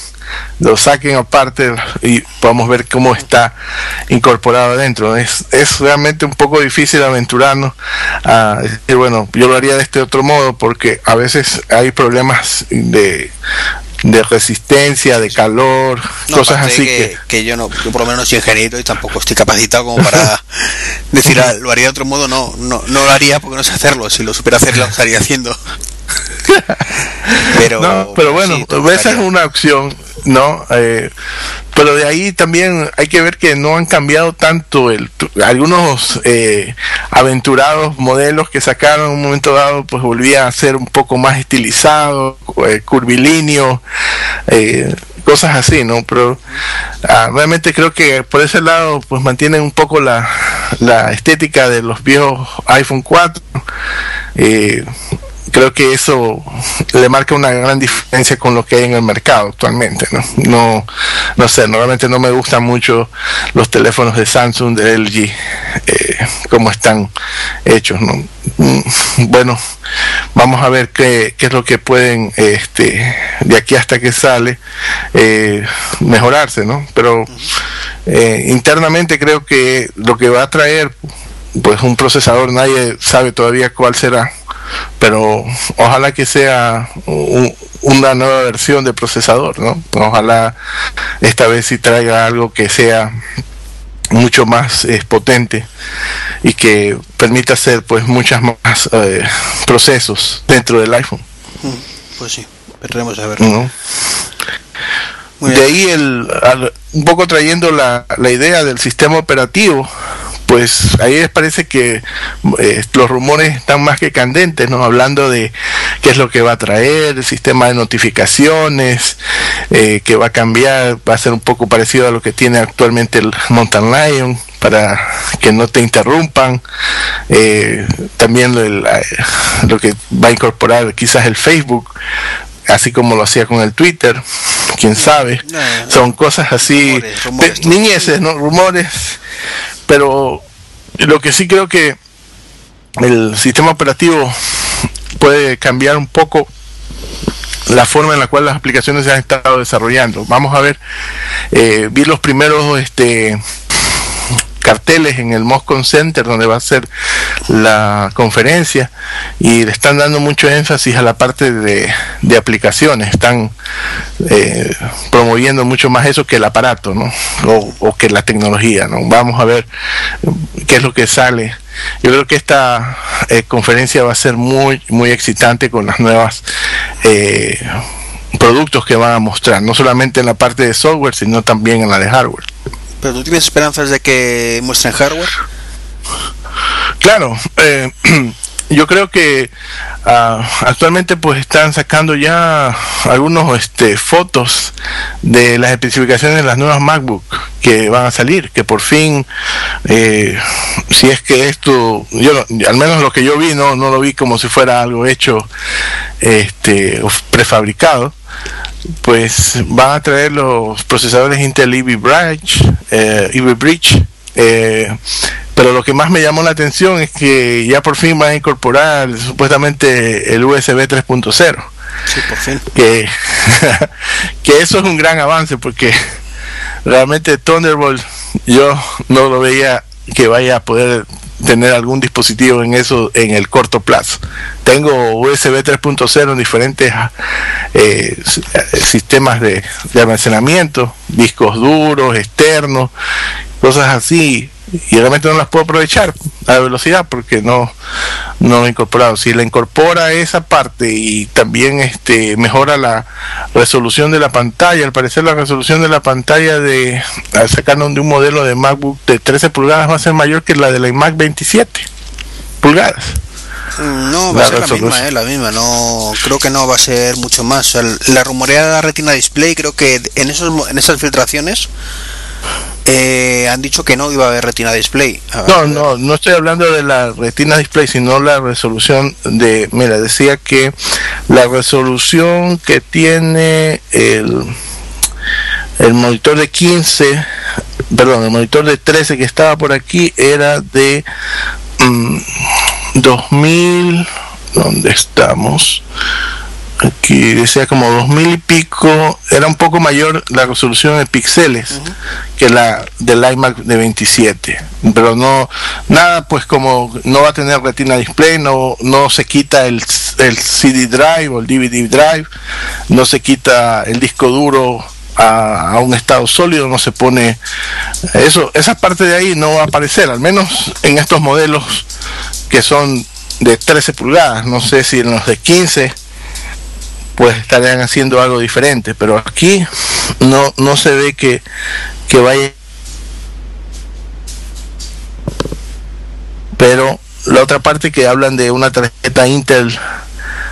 B: lo saquen aparte y podamos ver cómo está incorporado adentro. Es, es realmente un poco difícil aventurarnos a decir, bueno, yo lo haría de este otro modo porque a veces hay problemas de de resistencia, de calor, cosas así
A: que, que, yo no, yo por lo menos no soy ingeniero y tampoco estoy capacitado como para decir ah, lo haría de otro modo, no, no, no lo haría porque no sé hacerlo, si lo supiera hacer lo estaría haciendo.
B: pero, pero bueno, esa es una opción, ¿no? Eh, pero de ahí también hay que ver que no han cambiado tanto el algunos eh, aventurados modelos que sacaron. En un momento dado pues volvían a ser un poco más estilizados eh, curvilíneo cosas así no pero ah, realmente creo que por ese lado pues mantienen un poco la, la estética de los viejos iPhone 4 eh, creo que eso le marca una gran diferencia con lo que hay en el mercado actualmente no no no sé normalmente no me gustan mucho los teléfonos de Samsung de LG eh, como están hechos no mm, bueno vamos a ver qué, qué es lo que pueden este de aquí hasta que sale eh, mejorarse no pero eh, internamente creo que lo que va a traer pues un procesador nadie sabe todavía cuál será pero ojalá que sea una nueva versión de procesador, ¿no? Ojalá esta vez sí traiga algo que sea mucho más eh, potente y que permita hacer pues muchas más eh, procesos dentro del iPhone.
A: Mm, pues sí, veremos a ver.
B: De ahí el, un poco trayendo la, la idea del sistema operativo, pues ahí parece que eh, los rumores están más que candentes, ¿no? Hablando de qué es lo que va a traer, el sistema de notificaciones, eh, que va a cambiar, va a ser un poco parecido a lo que tiene actualmente el Mountain Lion para que no te interrumpan. Eh, también lo que va a incorporar quizás el Facebook, así como lo hacía con el Twitter, quién sabe. Son cosas así, niñeces, ¿no? Rumores pero lo que sí creo que el sistema operativo puede cambiar un poco la forma en la cual las aplicaciones se han estado desarrollando. Vamos a ver, eh, vi los primeros este, carteles en el Moscone Center donde va a ser la conferencia y le están dando mucho énfasis a la parte de, aplicaciones, están eh, promoviendo mucho más eso que el aparato, ¿no? O, que la tecnología, ¿no? Vamos a ver qué es lo que sale. Yo creo que esta eh, conferencia va a ser muy, muy excitante con las nuevas eh, productos que van a mostrar, no solamente en la parte de software, sino también en la de hardware.
A: ¿Pero tú tienes esperanzas de que muestren hardware?
B: Claro, eh, yo creo que ah, actualmente pues están sacando ya algunos este, fotos de las especificaciones de las nuevas MacBook que van a salir, que por fin, eh, si es que esto, yo al menos lo que yo vi no, no lo vi como si fuera algo hecho este, prefabricado, pues van a traer los procesadores Intel Ivy Bridge, eh, Bridge eh, pero lo que más me llamó la atención es que ya por fin van a incorporar supuestamente el USB 3.0.
A: Sí, por fin.
B: Que, que eso es un gran avance porque realmente Thunderbolt yo no lo veía que vaya a poder tener algún dispositivo en eso en el corto plazo. Tengo USB 3.0 en diferentes eh, sistemas de, almacenamiento, discos duros, externos, cosas así, y realmente no las puedo aprovechar a velocidad porque no no lo he incorporado. Si le incorpora esa parte y también este mejora la resolución de la pantalla al parecer la resolución de la pantalla de al sacarnos de un modelo de MacBook de 13 pulgadas va a ser mayor que la de la iMac 27 pulgadas.
A: Mm, no, va a ser la misma, eh, la misma, no creo que no va a ser mucho más. la rumoreada Retina Display creo que en esos en esas filtraciones eh, han dicho que no iba a haber retina display.
B: No, no, no estoy hablando de la retina display, sino la resolución de, mira, decía que la resolución que tiene el, el monitor de 15, perdón, el monitor de 13 que estaba por aquí era de 2000, mm, ¿dónde estamos? Aquí decía como dos mil y pico, era un poco mayor la resolución de píxeles que la del iMac de 27, pero no, nada pues como no va a tener retina display, no, no se quita el, el CD drive o el DVD drive, no se quita el disco duro a, a, un estado sólido, no se pone eso, esa parte de ahí no va a aparecer, al menos en estos modelos que son de 13 pulgadas, no sé si en los de 15 pues estarían haciendo algo diferente, pero aquí no, no se ve que, que vaya. Pero la otra parte que hablan de una tarjeta Intel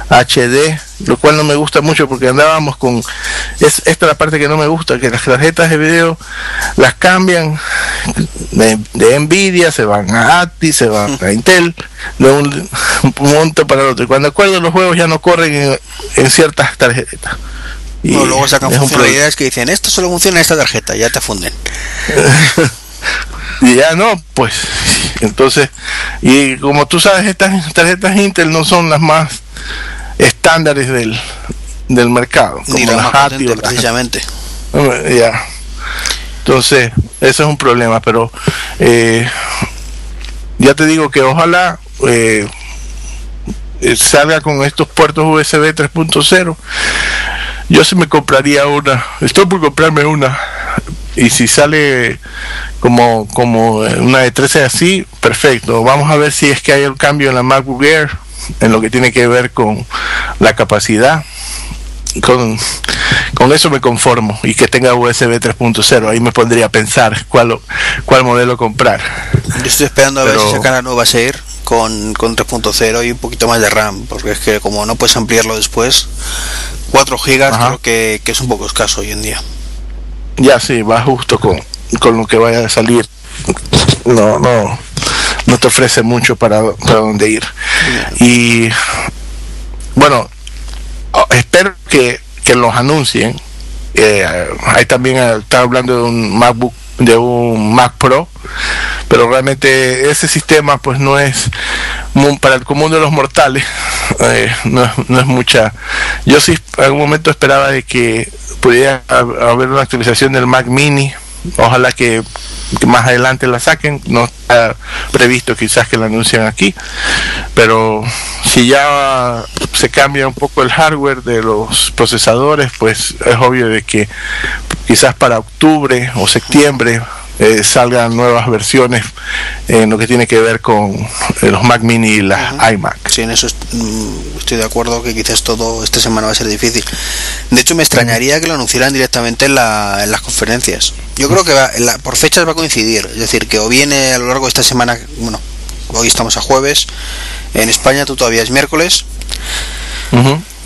B: HD, lo cual no me gusta mucho porque andábamos con es esta es la parte que no me gusta, que las tarjetas de video las cambian de, Nvidia, se van a ATI, se van a Intel, de un, monto para el otro. Y cuando acuerdo los juegos ya no corren en, ciertas tarjetas.
A: Y luego sacan funcionalidades que dicen, esto solo funciona en esta tarjeta, ya te funden.
B: y ya no, pues entonces, y como tú sabes, estas tarjetas Intel no son las más estándares del, del mercado,
A: como las precisamente.
B: Ya. Entonces, eso es un problema, pero eh, ya te digo que ojalá eh, salga con estos puertos USB 3.0. Yo sí me compraría una, estoy por comprarme una. Y si sale como, como una de 13 así, perfecto. Vamos a ver si es que hay un cambio en la MacBook Air, en lo que tiene que ver con la capacidad con con eso me conformo y que tenga USB 3.0. Ahí me pondría a pensar cuál, cuál modelo comprar.
A: Yo estoy esperando a ver si sacan la nueva Share con, con 3.0 y un poquito más de RAM, porque es que como no puedes ampliarlo después, 4 GB creo que, que, es un poco escaso hoy en día.
B: Ya sí, va justo con, con lo que vaya a salir. No, no, no te ofrece mucho para, para dónde ir. Y bueno, espero que, que los anuncien. Eh, ahí también eh, está hablando de un MacBook, de un Mac Pro, pero realmente ese sistema pues no es para el común de los mortales, eh, no, no, es mucha. Yo sí en algún momento esperaba de que pudiera haber una actualización del Mac Mini, ojalá que más adelante la saquen, no está previsto quizás que la anuncien aquí, pero si ya se cambia un poco el hardware de los procesadores, pues es obvio de que quizás para octubre o septiembre eh, salgan nuevas versiones en lo que tiene que ver con eh, los Mac Mini y las iMac.
A: Sí, en eso mm, estoy de acuerdo que quizás todo esta semana va a ser difícil. De hecho, me extrañaría que lo anunciaran directamente en, las conferencias. Yo creo que por fechas va a coincidir, es decir, que o viene a lo largo de esta semana, bueno, hoy estamos a jueves, en España tú todavía es miércoles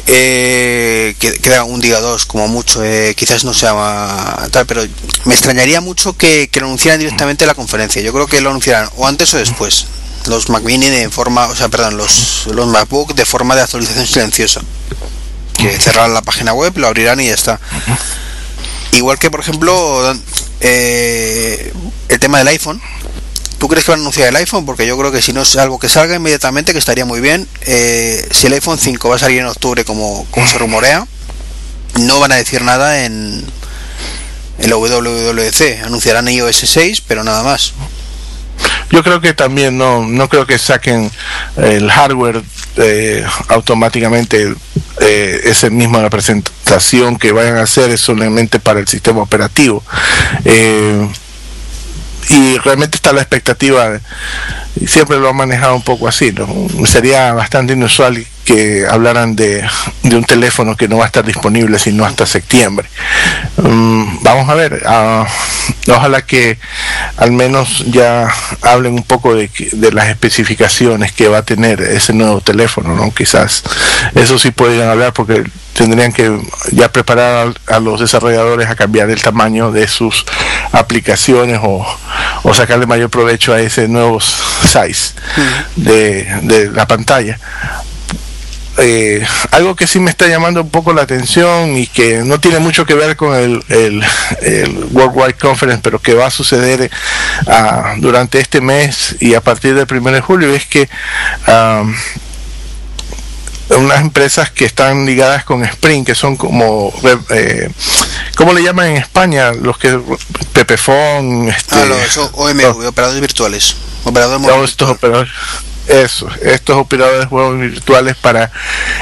A: eh, queda un día dos como mucho eh, quizás no sea tal pero me extrañaría mucho que, lo anunciaran directamente en la conferencia. Yo creo que lo anunciarán o antes o después. Los Mac Mini de forma o sea perdón los los MacBook de forma de actualización silenciosa. Que cerrarán la página web lo abrirán y ya está. Igual que por ejemplo eh, el tema del iPhone ¿Tú crees que van a anunciar el iPhone? Porque yo creo que si no es algo que salga inmediatamente, que estaría muy bien. Eh, si el iPhone 5 va a salir en octubre como, se rumorea, no van a decir nada en el WWDC. Anunciarán iOS 6, pero nada más.
B: Yo creo que también no, no creo que saquen el hardware eh, automáticamente eh, ese mismo la presentación que vayan a hacer es solamente para el sistema operativo. Eh, y realmente está la expectativa, siempre lo han manejado un poco así, ¿no? Sería bastante inusual que hablaran de, de, un teléfono que no va a estar disponible sino hasta septiembre. Um, vamos a ver, uh, ojalá que al menos ya hablen un poco de, de, las especificaciones que va a tener ese nuevo teléfono, ¿no? Quizás eso sí podrían hablar porque tendrían que ya preparar a, los desarrolladores a cambiar el tamaño de sus aplicaciones o, o sacarle mayor provecho a ese nuevo size de, de la pantalla. Eh, algo que sí me está llamando un poco la atención y que no tiene mucho que ver con el, el, Worldwide Conference, pero que va a suceder uh, durante este mes y a partir del 1 de julio, es que um, unas empresas que están ligadas con Spring, que son como, eh, ¿cómo le llaman en España? Los que, Pepefon,
A: este, ah, OMV, operadores virtuales. Operadores
B: estos operadores eso, estos operadores de juegos virtuales para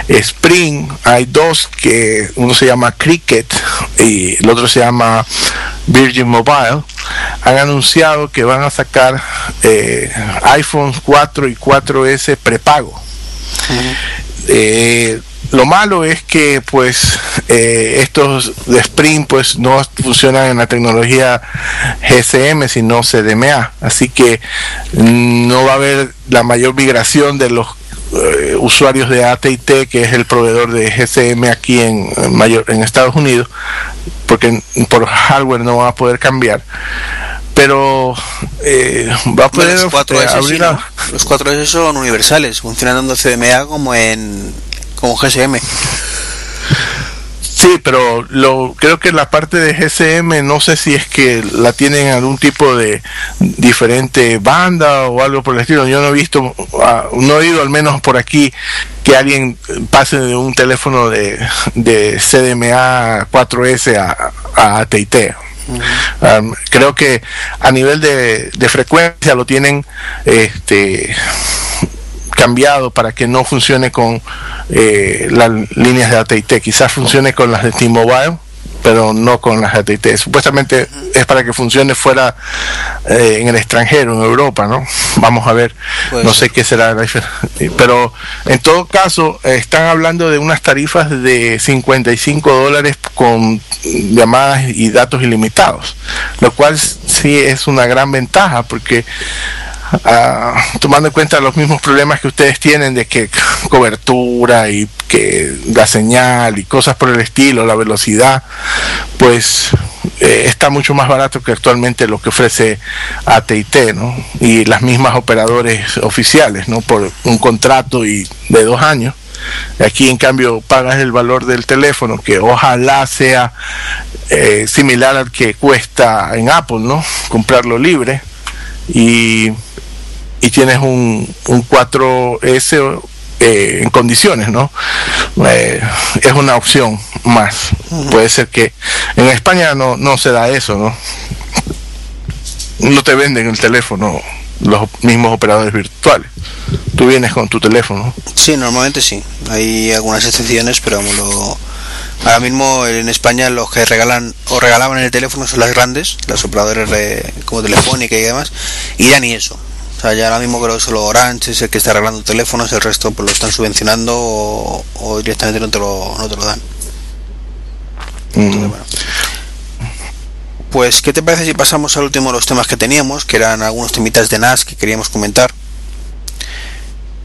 B: Spring, hay dos que uno se llama Cricket y el otro se llama Virgin Mobile, han anunciado que van a sacar eh, iPhone 4 y 4S prepago. Lo malo es que pues eh, estos de Sprint pues no funcionan en la tecnología GSM sino CDMA, así que no va a haber la mayor migración de los eh, usuarios de AT&T que es el proveedor de GSM aquí en, mayor en Estados Unidos porque por hardware no va a poder cambiar pero eh, va a poder
A: los 4 los 4S son universales funcionan dando CDMA como en como GSM.
B: Sí, pero lo creo que la parte de GSM no sé si es que la tienen algún tipo de diferente banda o algo por el estilo. Yo no he visto, ah, no he oído al menos por aquí que alguien pase de un teléfono de, de CDMA 4S a, a AT&T. Creo que a nivel de, frecuencia lo tienen este cambiado para que no funcione con eh, las líneas de AT&T. Quizás funcione con las de T-Mobile, pero no con las AT&T. Supuestamente es para que funcione fuera eh, en el extranjero, en Europa, ¿no? Vamos a ver, no sé qué será la diferencia. Pero en todo caso, están hablando de unas tarifas de 55 dólares con llamadas y datos ilimitados, lo cual sí es una gran ventaja porque Ah, tomando en cuenta los mismos problemas que ustedes tienen de que cobertura y que la señal y cosas por el estilo, la velocidad, pues eh, está mucho más barato que actualmente lo que ofrece AT&T, ¿no? Y las mismas operadores oficiales, ¿no? Por un contrato y de dos años. Aquí en cambio pagas el valor del teléfono que ojalá sea eh, similar al que cuesta en Apple, ¿no? Comprarlo libre y y tienes un, un 4S eh, en condiciones, ¿no? Eh, es una opción más. Puede ser que en España no, no se da eso, ¿no? No te venden el teléfono los mismos operadores virtuales. Tú vienes con tu teléfono.
A: Sí, normalmente sí. Hay algunas excepciones, pero lo, ahora mismo en España los que regalan o regalaban el teléfono son las grandes, las operadores de, como Telefónica y demás, y ya ni eso. Sea, ya ahora mismo creo que solo Orange es el que está arreglando teléfonos, el resto pues lo están subvencionando o, directamente no te lo, no te lo dan. Mm. Pues, ¿qué te parece si pasamos al último de los temas que teníamos, que eran algunos temitas de NAS que queríamos comentar?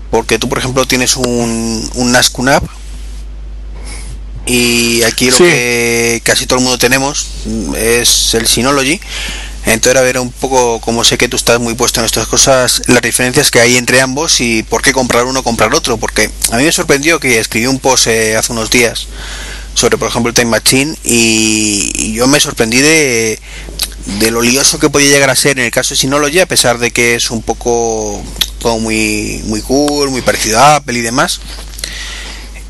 A: Porque tú, por ejemplo, tienes un, un NAS QNAP y aquí lo que casi todo el mundo tenemos es el Synology entonces, a ver un poco, como sé que tú estás muy puesto en estas cosas, las diferencias que hay entre ambos y por qué comprar uno o comprar otro. Porque a mí me sorprendió que escribí un post eh, hace unos días sobre, por ejemplo, el Time Machine y, yo me sorprendí de, de, lo lioso que podía llegar a ser en el caso de Synology, a pesar de que es un poco todo muy, muy cool, muy parecido a Apple y demás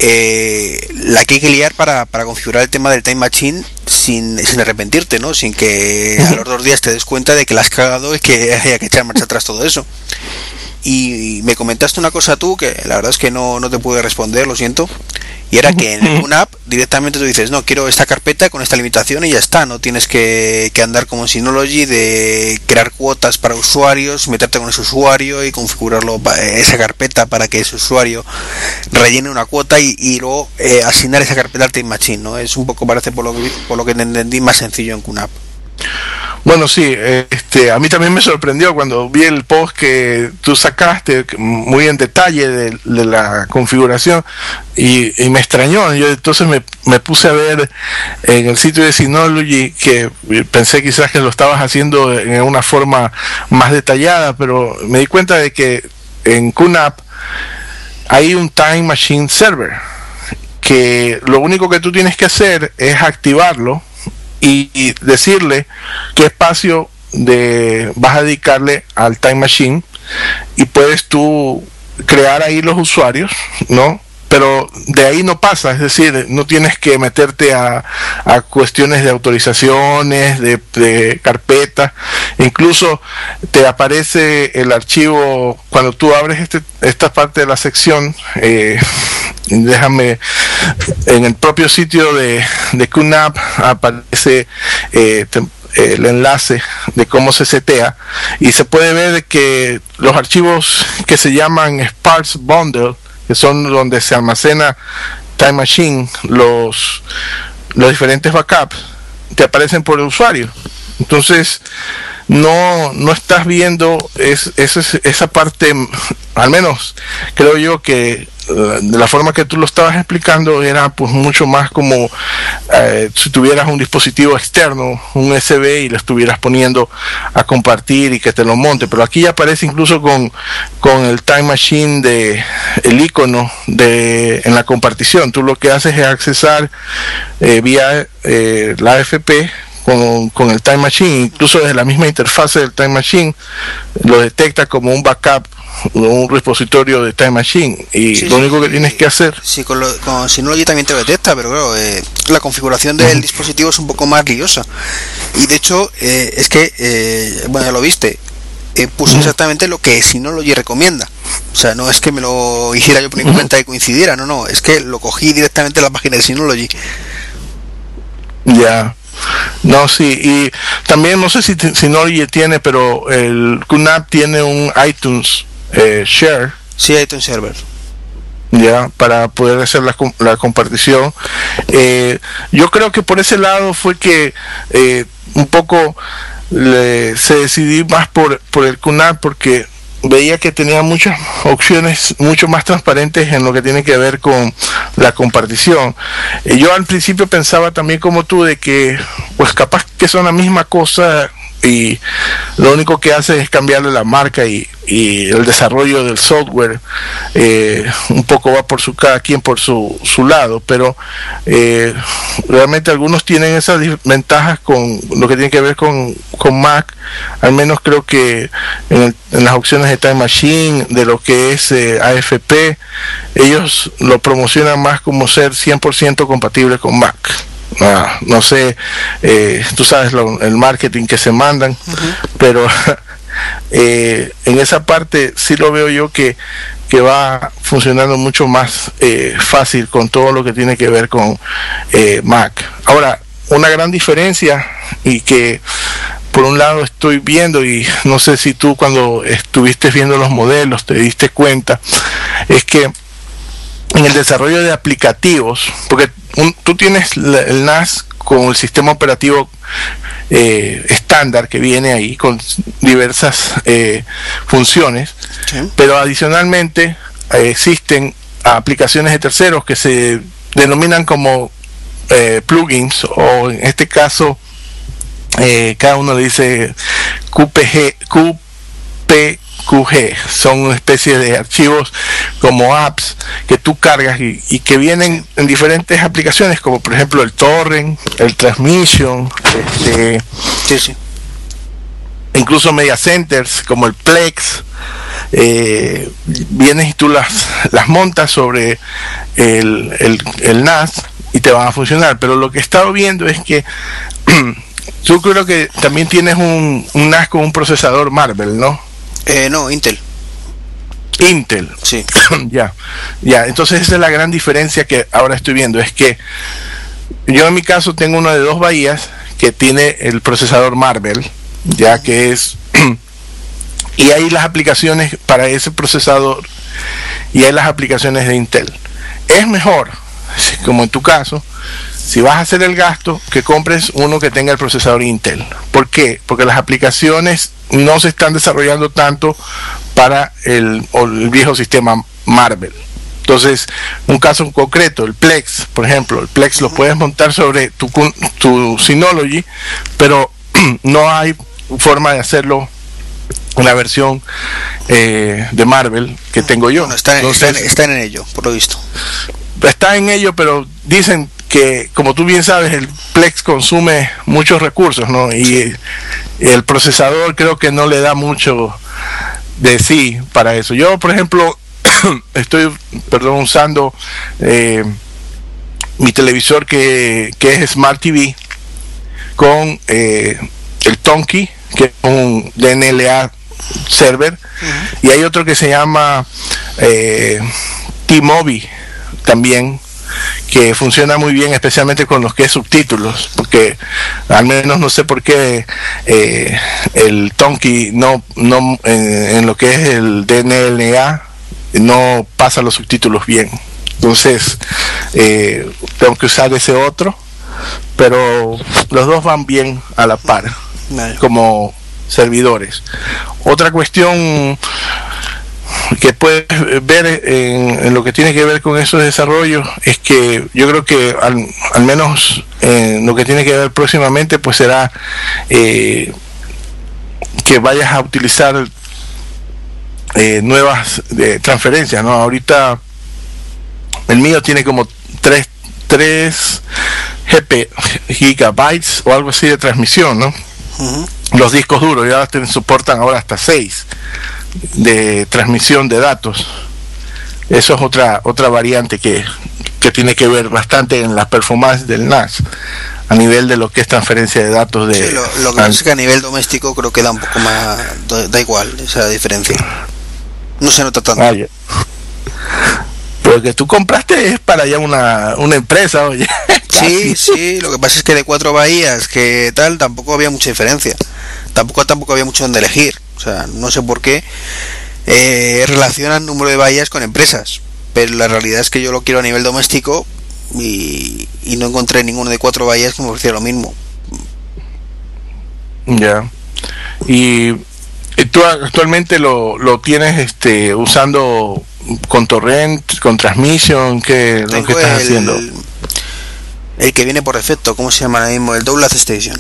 A: eh, la que hay que liar para, para, configurar el tema del Time Machine sin, sin arrepentirte, ¿no? Sin que a los dos días te des cuenta de que la has cagado y que haya que echar marcha atrás todo eso. Y me comentaste una cosa tú que la verdad es que no, no te pude responder, lo siento. Y era que en una app directamente tú dices, no, quiero esta carpeta con esta limitación y ya está. No tienes que, que andar como en Synology de crear cuotas para usuarios, meterte con ese usuario y configurarlo esa carpeta para que ese usuario rellene una cuota y, luego eh, asignar esa carpeta al Time Machine. ¿no? Es un poco, parece por lo que, por lo que entendí, más sencillo en QNAP.
B: Bueno, sí, este, a mí también me sorprendió cuando vi el post que tú sacaste muy en detalle de, la configuración y, me extrañó. Yo entonces me, puse a ver en el sitio de Synology que pensé quizás que lo estabas haciendo en una forma más detallada, pero me di cuenta de que en QNAP hay un Time Machine Server que lo único que tú tienes que hacer es activarlo y, decirle qué espacio de, vas a dedicarle al Time Machine y puedes tú crear ahí los usuarios, ¿no? Pero de ahí no pasa, es decir, no tienes que meterte a, a cuestiones de autorizaciones, de, de carpetas, incluso te aparece el archivo cuando tú abres este, esta parte de la sección, eh, déjame, en el propio sitio de, de QNAP aparece eh, el enlace de cómo se setea y se puede ver que los archivos que se llaman Sparse Bundle que son donde se almacena Time Machine, los, los diferentes backups, te aparecen por el usuario. Entonces, no, no estás viendo es, esa parte, al menos creo yo que de la forma que tú lo estabas explicando era pues mucho más como eh, si tuvieras un dispositivo externo, un USB y lo estuvieras poniendo a compartir y que te lo monte, pero aquí aparece incluso con, con el Time Machine de el icono de en la compartición, tú lo que haces es accesar eh, vía eh, la AFP con, con, el Time Machine, incluso desde la misma interfase del Time Machine, lo detecta como un backup un repositorio de Time Machine. Y lo único que tienes que hacer
A: sí con, lo, con Synology también te lo detecta pero claro eh, la configuración del dispositivo es un poco más liosa. Y de hecho eh, es que eh, bueno ya lo viste puse exactamente lo que Synology recomienda. O sea no es que me lo hiciera yo por mi cuenta y coincidiera no no es que lo cogí directamente de la página de Synology
B: Ya. No, sí, y también no sé si, Norge tiene, pero el QNAP tiene un iTunes eh, Share.
A: Sí, iTunes Server.
B: Ya, para poder hacer la, la compartición. Eh, yo creo que por ese lado fue que eh, un poco le, se decidí más por, por el QNAP porque veía que tenía muchas opciones mucho más transparentes en lo que tiene que ver con la compartición. Eh, yo al principio pensaba también como tú de que pues capaz que son la misma cosa y lo único que hace es cambiarle la marca y, el desarrollo del software eh, un poco va por su cada quien por su, su lado pero eh, realmente algunos tienen esas ventajas con lo que tiene que ver con, con Mac al menos creo que en, el, en, las opciones de Time Machine de lo que es eh, AFP ellos lo promocionan más como ser 100% compatible con Mac Ah, no sé, eh, tú sabes lo, el marketing que se mandan, uh -huh. pero eh, en esa parte sí lo veo yo que, que va funcionando mucho más eh, fácil con todo lo que tiene que ver con eh, Mac. Ahora, una gran diferencia y que por un lado estoy viendo y no sé si tú cuando estuviste viendo los modelos te diste cuenta, es que en el desarrollo de aplicativos, porque un, tú tienes el NAS con el sistema operativo eh, estándar que viene ahí con diversas eh, funciones, sí. pero adicionalmente eh, existen aplicaciones de terceros que se denominan como eh, plugins o en este caso cada uno le dice QPG, QP QG, son una especie de archivos como apps que tú cargas y, y, que vienen en diferentes aplicaciones, como por ejemplo el torrent, el transmission, este,
A: sí, sí.
B: incluso media centers como el Plex. Eh, vienes y tú las, las montas sobre el, el, el NAS y te van a funcionar. Pero lo que he estado viendo es que tú creo que también tienes un, un NAS con un procesador Marvel, ¿no?
A: Eh, no, Intel.
B: Intel.
A: Sí.
B: ya, ya. Entonces esa es la gran diferencia que ahora estoy viendo. Es que yo en mi caso tengo uno de dos bahías que tiene el procesador Marvel, ya que es... y hay las aplicaciones para ese procesador y hay las aplicaciones de Intel. Es mejor, como en tu caso, si vas a hacer el gasto, que compres uno que tenga el procesador Intel. ¿Por qué? Porque las aplicaciones no se están desarrollando tanto para el, el viejo sistema Marvel. Entonces, un caso en concreto, el Plex, por ejemplo, el Plex lo puedes montar sobre tu, tu Synology, pero no hay forma de hacerlo en la versión eh, de Marvel que tengo yo.
A: Bueno, está, en, Entonces, está, está en ello, por lo visto.
B: Está en ello, pero dicen que como tú bien sabes el Plex consume muchos recursos ¿no? y el procesador creo que no le da mucho de sí para eso yo por ejemplo estoy perdón usando eh, mi televisor que, que, es Smart TV con eh, el Tonki que es un DNLA server uh -huh. y hay otro que se llama eh, T-Mobi también que funciona muy bien, especialmente con los que es subtítulos, porque al menos no sé por qué eh, el Tonki no, no en, en, lo que es el DNLA no pasa los subtítulos bien. Entonces, eh, tengo que usar ese otro, pero los dos van bien a la par, como servidores. Otra cuestión que puedes ver en, en, lo que tiene que ver con esos desarrollos es que yo creo que al, al menos en lo que tiene que ver próximamente pues será eh, que vayas a utilizar eh, nuevas de transferencias no ahorita el mío tiene como 3 3 GP, gigabytes o algo así de transmisión no uh -huh. los discos duros ya te soportan ahora hasta 6 de transmisión de datos. Eso es otra otra variante que, que tiene que ver bastante en las performances del NAS a nivel de lo que es transferencia de datos de
A: sí, lo, lo, que pasa es que a nivel doméstico creo que da un poco más da, da igual esa diferencia no se nota tanto
B: porque tú compraste es para ya una, una empresa oye
A: Sí, sí, lo que pasa es que de cuatro bahías que tal tampoco había mucha diferencia. Tampoco tampoco había mucho donde elegir. O sea, no sé por qué eh, relacionan número de bahías con empresas. Pero la realidad es que yo lo quiero a nivel doméstico y, no encontré ninguno de cuatro bahías que me ofreciera lo mismo.
B: Ya. Y tú actualmente lo, lo tienes este usando con torrent, con transmission, ¿qué lo que estás haciendo?
A: El que viene por defecto, ¿cómo se llama ahora mismo? El Download Station.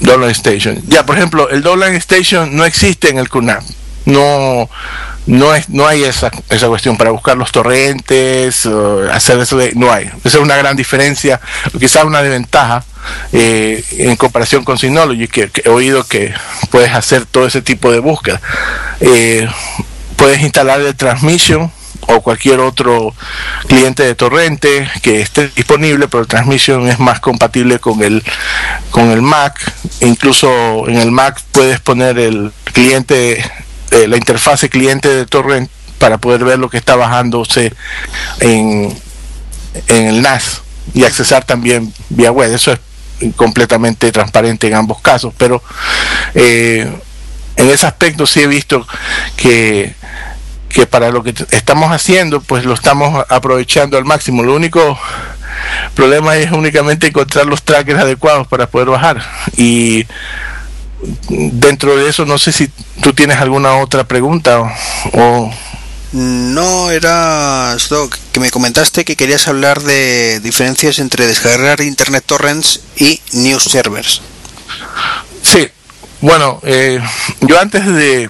B: Download Station. Ya, por ejemplo, el Download Station no existe en el QNAP. No, no, es, no hay esa, esa cuestión para buscar los torrentes, hacer eso de, no hay. Esa es una gran diferencia, quizás una desventaja eh, en comparación con Synology, que, he oído que puedes hacer todo ese tipo de búsqueda. Eh, puedes instalar el Transmission o cualquier otro cliente de torrente que esté disponible, pero Transmission es más compatible con el con el Mac. Incluso en el Mac puedes poner el cliente eh, la interfase cliente de torrent para poder ver lo que está bajándose en, en el NAS y accesar también vía web. Eso es completamente transparente en ambos casos, pero eh, en ese aspecto sí he visto que, que para lo que estamos haciendo, pues lo estamos aprovechando al máximo. Lo único problema es únicamente encontrar los trackers adecuados para poder bajar. Y dentro de eso, no sé si tú tienes alguna otra pregunta o...
A: No, era que me comentaste que querías hablar de diferencias entre descargar Internet Torrents y News Servers.
B: Sí, bueno, eh, yo antes de,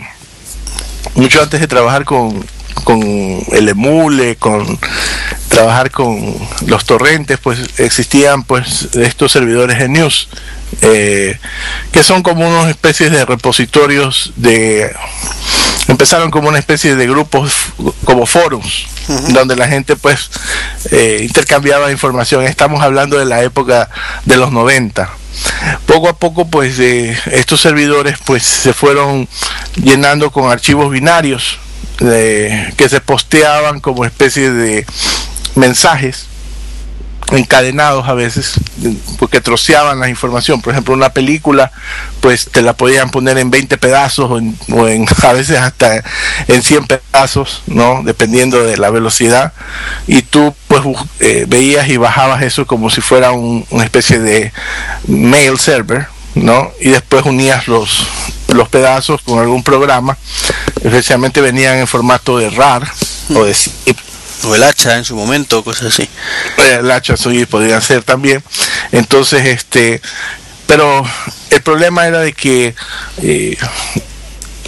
B: mucho antes de trabajar con, con el emule, con trabajar con los torrentes, pues existían pues estos servidores de news, eh, que son como unas especies de repositorios de empezaron como una especie de grupos como foros donde la gente pues eh, intercambiaba información. Estamos hablando de la época de los 90 poco a poco pues estos servidores pues se fueron llenando con archivos binarios que se posteaban como especie de mensajes encadenados a veces porque troceaban la información. Por ejemplo una película pues te la podían poner en 20 pedazos o en, a veces hasta en 100 pedazos no dependiendo de la velocidad. Y tú pues eh, veías y bajabas eso como si fuera una especie de mail server no y después unías los los pedazos con algún programa. Especialmente venían en formato de RAR o de zip
A: o el hacha en su momento, cosas así.
B: El hacha sí podrían ser también. Entonces, este, pero el problema era de que eh,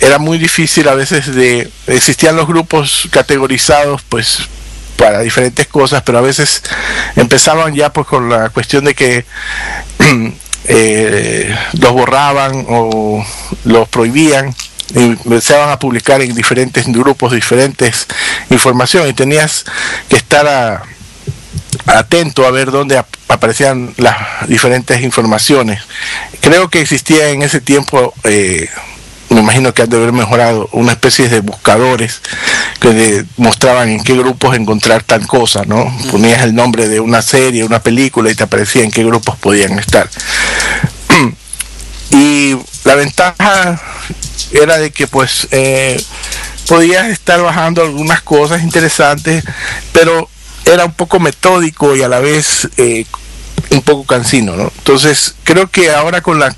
B: era muy difícil a veces de, existían los grupos categorizados, pues para diferentes cosas, pero a veces empezaban ya pues con la cuestión de que eh, los borraban o los prohibían empezaban a publicar en diferentes grupos diferentes información y tenías que estar atento a ver dónde aparecían las diferentes informaciones. Creo que existía en ese tiempo, eh, me imagino que han de haber mejorado, una especie de buscadores que mostraban en qué grupos encontrar tal cosa, ¿no? Ponías el nombre de una serie, una película y te aparecía en qué grupos podían estar. y la ventaja era de que pues eh, podías estar bajando algunas cosas interesantes, pero era un poco metódico y a la vez eh, un poco cansino, ¿no? Entonces creo que ahora con la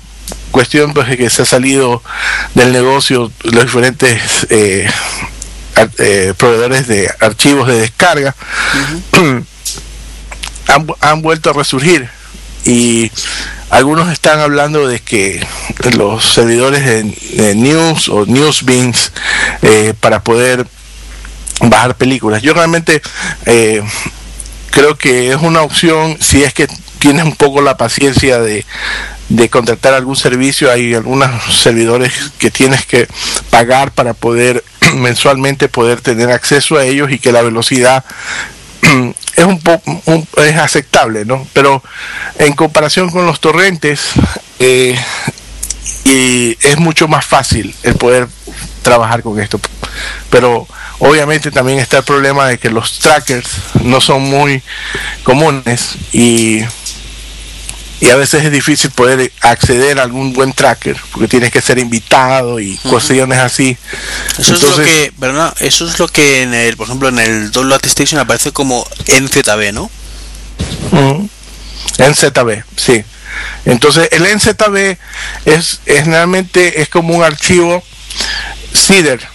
B: cuestión pues, de que se ha salido del negocio los diferentes eh, proveedores de archivos de descarga han, han vuelto a resurgir y algunos están hablando de que los servidores de, news o newsbeans eh, para poder bajar películas. Yo realmente eh, creo que es una opción si es que tienes un poco la paciencia de, de contratar algún servicio. Hay algunos servidores que tienes que pagar para poder mensualmente poder tener acceso a ellos y que la velocidad es un poco es aceptable, ¿no? Pero en comparación con los torrentes eh, y es mucho más fácil el poder trabajar con esto. Pero obviamente también está el problema de que los trackers no son muy comunes y y a veces es difícil poder acceder a algún buen tracker porque tienes que ser invitado y cuestiones así
A: eso es lo que ¿verdad? eso es lo que en el por ejemplo en el Download Station aparece como NZB ¿no?
B: NZB sí entonces el NZB es, es realmente es como un archivo CIDR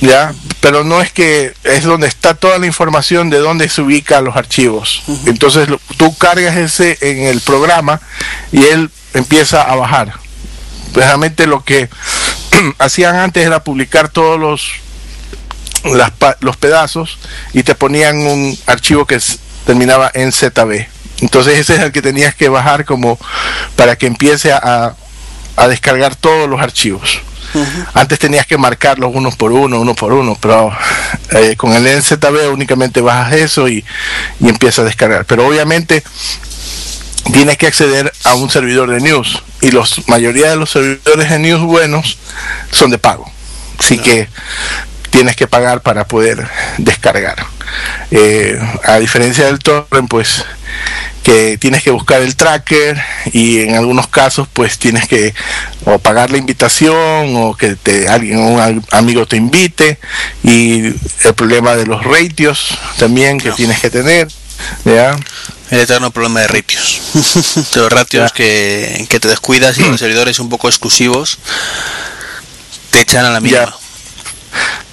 B: ya pero no es que es donde está toda la información de dónde se ubican los archivos. Entonces tú cargas ese en el programa y él empieza a bajar. Realmente lo que hacían antes era publicar todos los los pedazos y te ponían un archivo que terminaba en ZB entonces ese es el que tenías que bajar como para que empiece a, a descargar todos los archivos antes tenías que marcarlos uno por uno, uno por uno, pero eh, con el NZB únicamente bajas eso y, y empiezas a descargar. Pero obviamente tienes que acceder a un servidor de news y la mayoría de los servidores de news buenos son de pago. Así que tienes que pagar para poder descargar. Eh, a diferencia del torrent, pues que tienes que buscar el tracker y en algunos casos pues tienes que o pagar la invitación o que te alguien un amigo te invite. Y el problema de los ratios también que tienes que tener ¿ya?
A: el eterno problema de ratios. De los ratios que, que, te descuidas y los servidores un poco exclusivos te echan a la mierda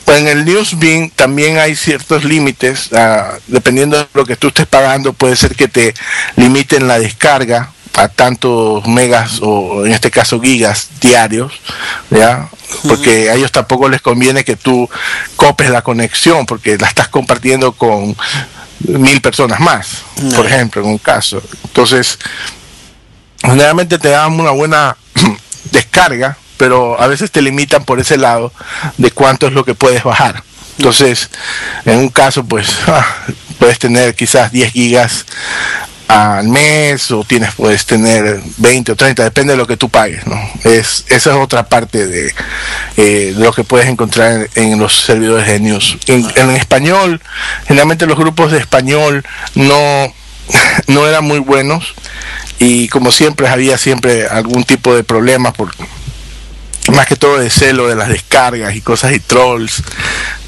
B: pues en el Newsbeam también hay ciertos límites, uh, dependiendo de lo que tú estés pagando, puede ser que te limiten la descarga a tantos megas o en este caso gigas diarios, ¿ya? Porque a ellos tampoco les conviene que tú copes la conexión porque la estás compartiendo con mil personas más, por ejemplo, en un caso. Entonces, generalmente te dan una buena descarga, pero a veces te limitan por ese lado de cuánto es lo que puedes bajar. Entonces, en un caso, pues ah, puedes tener quizás 10 gigas al mes o tienes puedes tener 20 o 30 depende de lo que tú pagues no es esa es otra parte de, eh, lo que puedes encontrar en, los servidores de news en, español generalmente los grupos de español no no eran muy buenos y como siempre había siempre algún tipo de problema por más que todo de celo de las descargas y cosas y trolls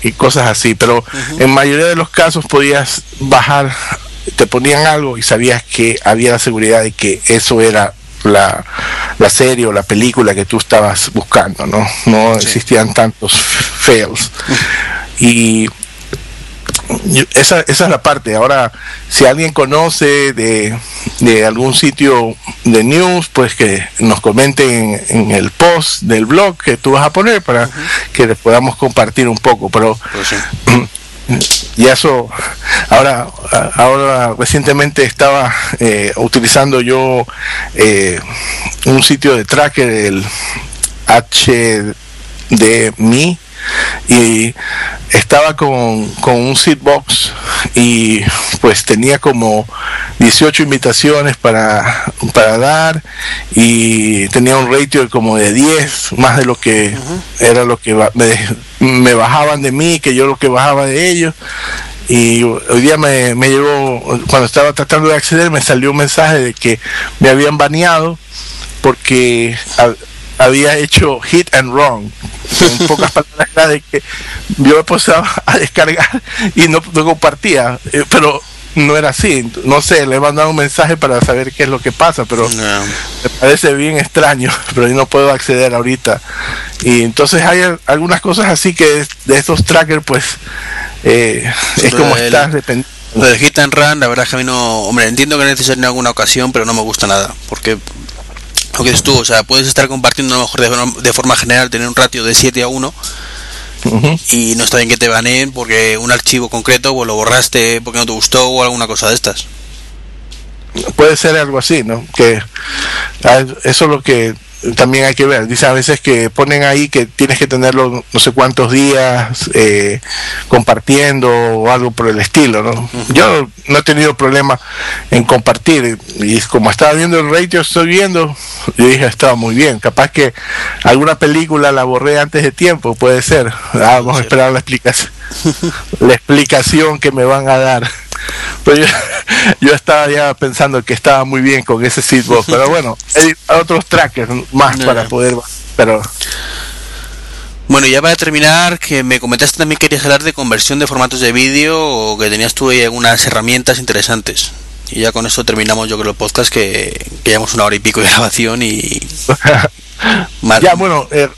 B: y cosas así, pero en mayoría de los casos podías bajar, te ponían algo y sabías que había la seguridad de que eso era la, la serie o la película que tú estabas buscando, ¿no? No existían tantos fails. Y esa, esa es la parte. Ahora, si alguien conoce de, de algún sitio de news, pues que nos comenten en, el post del blog que tú vas a poner para que les podamos compartir un poco. Pero pues y eso, ahora, ahora recientemente estaba eh, utilizando yo eh, un sitio de tracker, el HDMI y estaba con, con un box y pues tenía como 18 invitaciones para, para dar y tenía un ratio como de 10 más de lo que era lo que me, me, bajaban de mí que yo lo que bajaba de ellos. Y hoy día me, me llegó cuando estaba tratando de acceder me salió un mensaje de que me habían baneado porque había hecho hit and wrong. En pocas palabras, de que yo me puse a descargar y no, compartía, eh, pero no era así. No sé, le he mandado un mensaje para saber qué es lo que pasa, pero me parece bien extraño, pero yo no puedo acceder ahorita. Y entonces hay algunas cosas así que de estos trackers, pues, eh, es como estar dependiendo.
A: Lo del hit and run, la verdad es que a mí no, hombre, entiendo que necesario en alguna ocasión, pero no me gusta nada, porque lo que es tú, o sea, puedes estar compartiendo a lo mejor de, forma general, tener un ratio de 7 a 1 y no está bien que te baneen porque un archivo concreto o lo borraste porque no te gustó o alguna cosa de estas.
B: Puede ser algo así, ¿no? Que eso es lo que también hay que ver. Dice a veces que ponen ahí que tienes que tenerlo no sé cuántos días eh, compartiendo o algo por el estilo. ¿no? Yo no he tenido problema en compartir y como estaba viendo el ratio, estoy viendo, yo dije estaba muy bien. Capaz que alguna película la borré antes de tiempo, puede ser. Ah, vamos a esperar la explicación, la explicación que me van a dar. Pues yo, estaba ya pensando que estaba muy bien con ese sitio, pero bueno, hay otros trackers más para poder, pero
A: bueno, ya para terminar, que me comentaste también que querías hablar de conversión de formatos de vídeo o que tenías tú ahí algunas herramientas interesantes. Y ya con esto terminamos yo creo el podcast que, que llevamos una hora y pico de grabación y...
B: Ya, bueno, eh,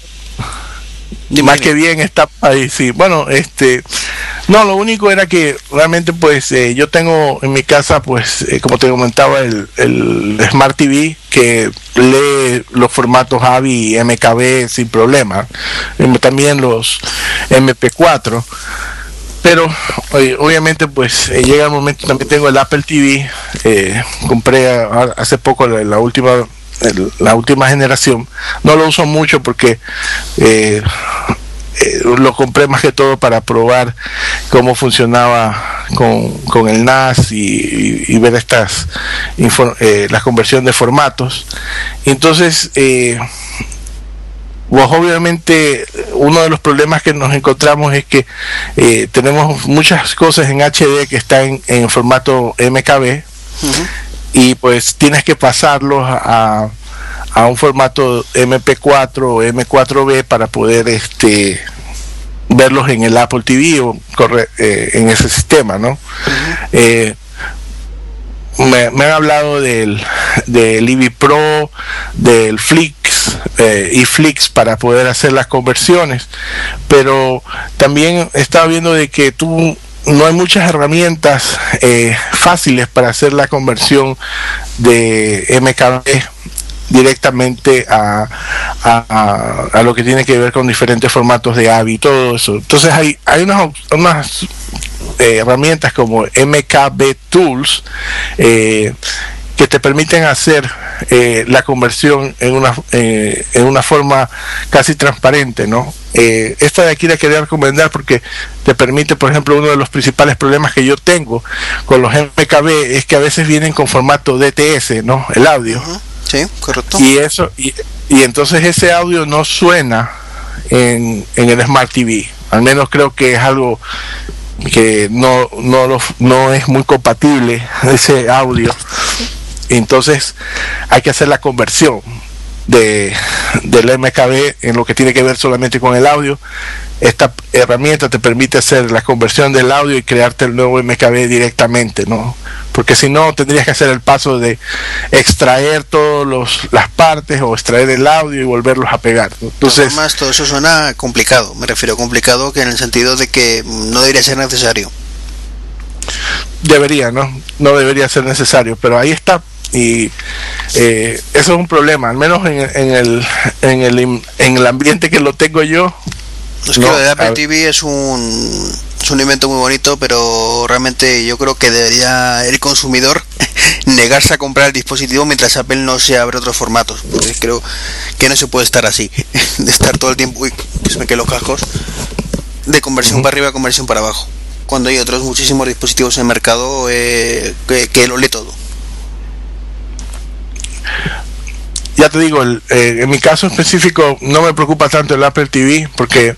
B: más que bien está ahí, sí. Bueno, este, no, lo único era que realmente pues eh, yo tengo en mi casa pues eh, como te comentaba el, el, Smart TV que lee los formatos AVI y MKB sin problema, también los MP4 pero obviamente pues eh, llega el momento también tengo el Apple TV compré hace poco la, última la última generación no lo uso mucho porque eh, eh, lo compré más que todo para probar cómo funcionaba con, el NAS y, ver estas eh, la conversión de formatos. Entonces eh, pues obviamente uno de los problemas que nos encontramos es que eh, tenemos muchas cosas en HD que están en formato MKB y pues tienes que pasarlos a, a un formato MP4 o M4B para poder este verlos en el Apple TV o corre, eh, en ese sistema, ¿no? Eh, me, han hablado del, del IBI Pro, del Flix eh, y Flix para poder hacer las conversiones, pero también estaba viendo de que tú no hay muchas herramientas fáciles para hacer la conversión de MKB directamente a, a, lo que tiene que ver con diferentes formatos de AVI todo eso. Entonces hay, hay unas, unas eh, herramientas como MKB Tools eh, que te permiten hacer eh, la conversión en una, en una forma casi transparente, ¿no? esta de aquí la quería recomendar porque te permite, por ejemplo, uno de los principales problemas que yo tengo con los MKB es que a veces vienen con formato DTS, ¿no? El audio.
A: Sí, correcto.
B: Y eso, y, y entonces ese audio no suena en, en, el Smart TV. Al menos creo que es algo que no, no, lo, no es muy compatible ese audio. Entonces hay que hacer la conversión de, del MKB en lo que tiene que ver solamente con el audio. Esta herramienta te permite hacer la conversión del audio y crearte el nuevo MKB directamente, ¿no? porque si no tendrías que hacer el paso de extraer todas las partes o extraer el audio y volverlos a pegar. Entonces,
A: más todo eso suena complicado, me refiero a complicado que en el sentido de que no debería ser necesario.
B: Debería, ¿no? No debería ser necesario, pero ahí está. Y eh, eso es un problema, al menos en, el, en, el, en el ambiente que lo tengo yo.
A: Es que lo de Apple TV es un es un invento muy bonito, pero realmente yo creo que debería el consumidor negarse a comprar el dispositivo mientras Apple no se abre otros formatos. Porque creo que no se puede estar así, de estar todo el tiempo, uy, que se me los cascos, de conversión para arriba, conversión para abajo. Cuando hay otros muchísimos dispositivos en el mercado eh, que, que lo lee todo
B: ya te digo, eh, en mi caso específico no me preocupa tanto el Apple TV porque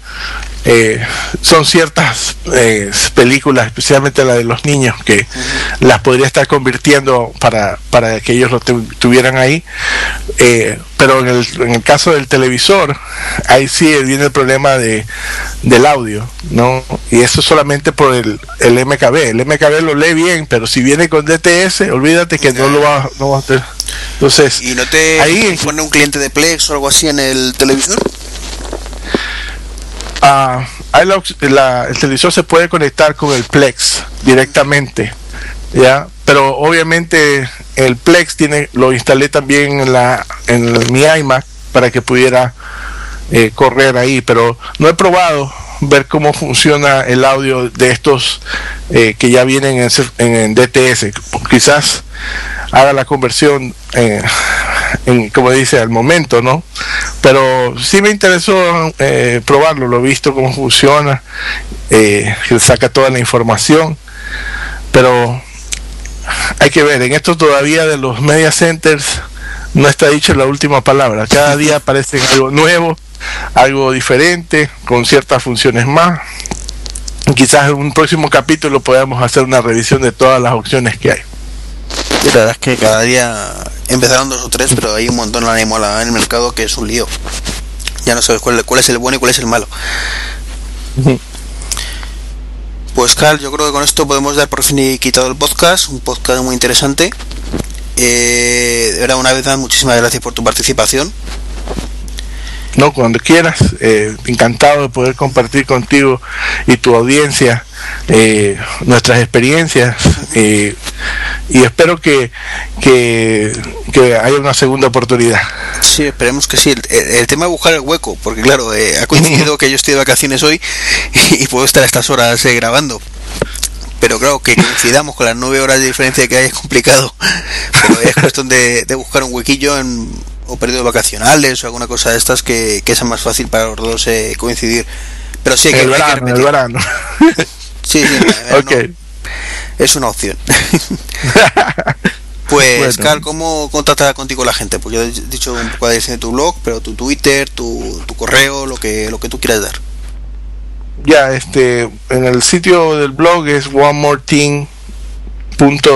B: eh, son ciertas eh, películas, especialmente la de los niños, que las podría estar convirtiendo para, para que ellos lo tuvieran ahí. Eh, pero en el, en el caso del televisor, ahí sí viene el problema de, del audio, ¿no? Y eso solamente por el, el MKB. El MKB lo lee bien, pero si viene con DTS, olvídate que no lo va, no va a tener. Entonces,
A: ¿y no te ahí, pone un cliente de Plex o algo así en el televisor?
B: Ah, el televisor se puede conectar con el Plex directamente, ya, pero obviamente el Plex tiene lo instalé también en la en mi iMac para que pudiera eh, correr ahí, pero no he probado ver cómo funciona el audio de estos eh, que ya vienen en, DTS. Quizás haga la conversión eh, en, como dice, al momento, ¿no? Pero sí me interesó eh, probarlo, lo he visto cómo funciona, eh, saca toda la información, pero hay que ver, en esto todavía de los media centers no está dicho la última palabra, cada día aparece algo nuevo, algo diferente, con ciertas funciones más. Quizás en un próximo capítulo podamos hacer una revisión de todas las opciones que hay.
A: La verdad es que cada día empezaron dos o tres, pero hay un montón de mola en el mercado que es un lío. Ya no sabes cuál, cuál es el bueno y cuál es el malo. Pues Carl, yo creo que con esto podemos dar por fin quitado el podcast, un podcast muy interesante. Eh, de una vez más, muchísimas gracias por tu participación.
B: No, cuando quieras, eh, encantado de poder compartir contigo y tu audiencia eh, nuestras experiencias eh, y espero que, que, haya una segunda oportunidad.
A: Sí, esperemos que sí. El, tema de buscar el hueco, porque claro, ha coincidido que yo estoy de vacaciones hoy y, puedo estar a estas horas grabando pero claro que coincidamos con las nueve horas de diferencia que hay es complicado pero es cuestión de, de buscar un huequillo en, o periodos vacacionales o alguna cosa de estas que, que sea más fácil para los dos eh, coincidir. Pero sí, que,
B: el verano, el verano.
A: sí, sí, es una opción. pues, Carl, ¿cómo contacta contigo la gente? Pues yo he dicho un poco de tu blog, pero tu Twitter, tu, tu correo, lo que, lo que tú quieras dar.
B: Ya, este, en el sitio del blog es one more thing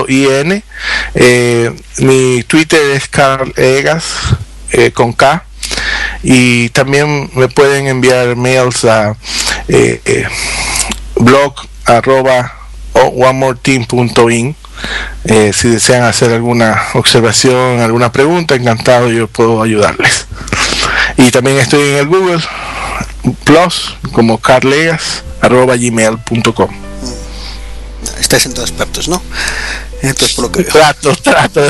B: .in. Eh, mi Twitter es Carl Egas eh, con K. Y también me pueden enviar mails a eh, eh blog arroba eh, si desean hacer alguna observación, alguna pregunta, encantado yo puedo ayudarles. Y también estoy en el Google Plus como carlegas arroba gmail.com
A: estáis en todas partes, ¿no? Entonces, por lo que
B: Trato, trato.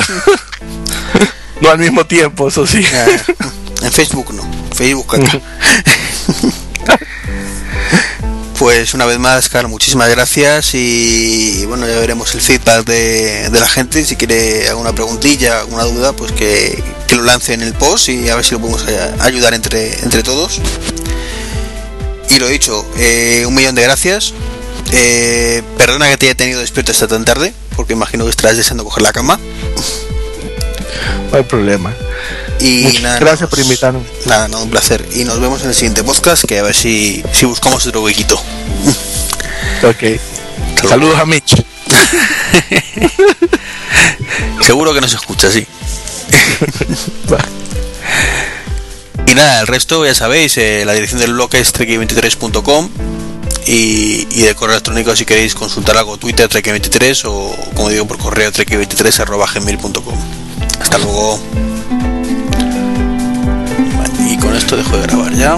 B: no al mismo tiempo, eso sí.
A: en Facebook no, Facebook acá. pues una vez más, Carlos, muchísimas gracias y bueno, ya veremos el feedback de, la gente. Si quiere alguna preguntilla, alguna duda, pues que, lo lance en el post y a ver si lo podemos ayudar entre, entre todos. Y lo dicho, eh, un millón de gracias eh, perdona que te haya tenido despierto esta tan tarde, porque imagino que estarás deseando coger la cama.
B: No hay problema.
A: Y nada,
B: gracias por invitarme.
A: Nada, no, un placer. Y nos vemos en el siguiente podcast, que a ver si, si buscamos otro huequito.
B: Ok. Saludos a Mitch.
A: Seguro que nos escucha, sí. y nada, el resto ya sabéis, eh, la dirección del blog es trek23.com y, y, de correo electrónico si queréis consultar algo Twitter trek23 o como digo por correo trek23 arroba gmail.com hasta luego. Y con esto dejo de grabar ya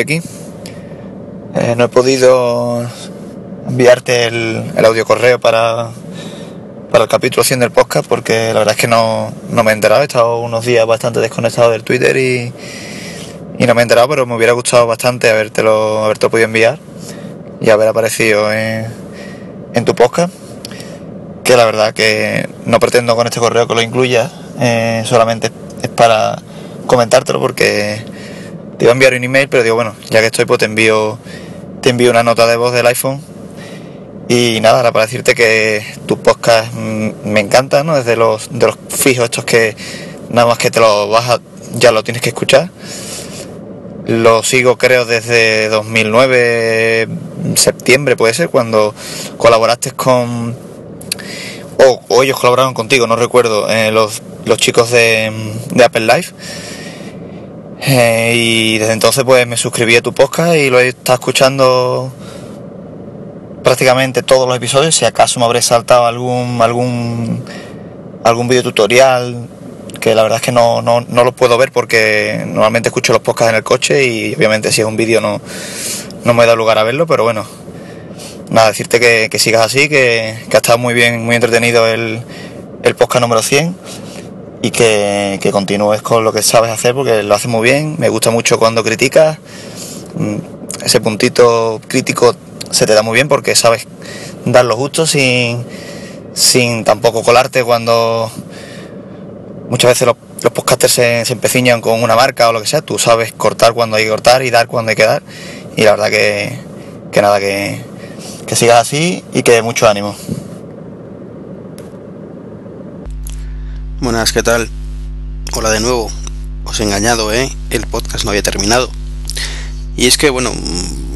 C: Treki. Eh, no he podido enviarte el, audio correo para, para el capítulo 100 del podcast porque la verdad es que no, no me he enterado, he estado unos días bastante desconectado del Twitter y, y no me he enterado, pero me hubiera gustado bastante habértelo, habértelo podido enviar y haber aparecido en, en tu podcast. Que la verdad que no pretendo con este correo que lo incluyas, eh, solamente es para comentártelo porque te iba a enviar un email, pero digo, bueno, ya que estoy, pues te envío, te envío una nota de voz del iPhone. Y nada, para decirte que tu podcast mm, me encanta, ¿no? Desde los, de los fijos estos que nada más que te lo vas ya lo tienes que escuchar. Lo sigo creo desde 2009, septiembre puede ser, cuando colaboraste con... O, o ellos colaboraron contigo, no recuerdo, eh, los, los chicos de, de Apple Live. Eh, y desde entonces pues me suscribí a tu podcast y lo he estado escuchando prácticamente todos los episodios. Si acaso me habré saltado algún algún algún video tutorial que la verdad es que no, no, no lo puedo ver porque normalmente escucho los podcasts en el coche y obviamente si es un vídeo no, no me da lugar a verlo, pero bueno, nada, decirte que, que sigas así, que, que, ha estado muy bien, muy entretenido el, el podcast número 100 y que, que, continúes con lo que sabes hacer porque lo haces muy bien, me gusta mucho cuando criticas, mm, ese puntito crítico se te da muy bien porque sabes dar lo justo sin, sin tampoco colarte cuando muchas veces los, los podcasters se, se, empeciñan con una marca o lo que sea, tú sabes cortar cuando hay que cortar y dar cuando hay que dar. Y la verdad que, que nada, que, que sigas así y que mucho ánimo.
A: Buenas, ¿qué tal? Hola de nuevo. Os he engañado, ¿eh? El podcast no había terminado. Y es que, bueno,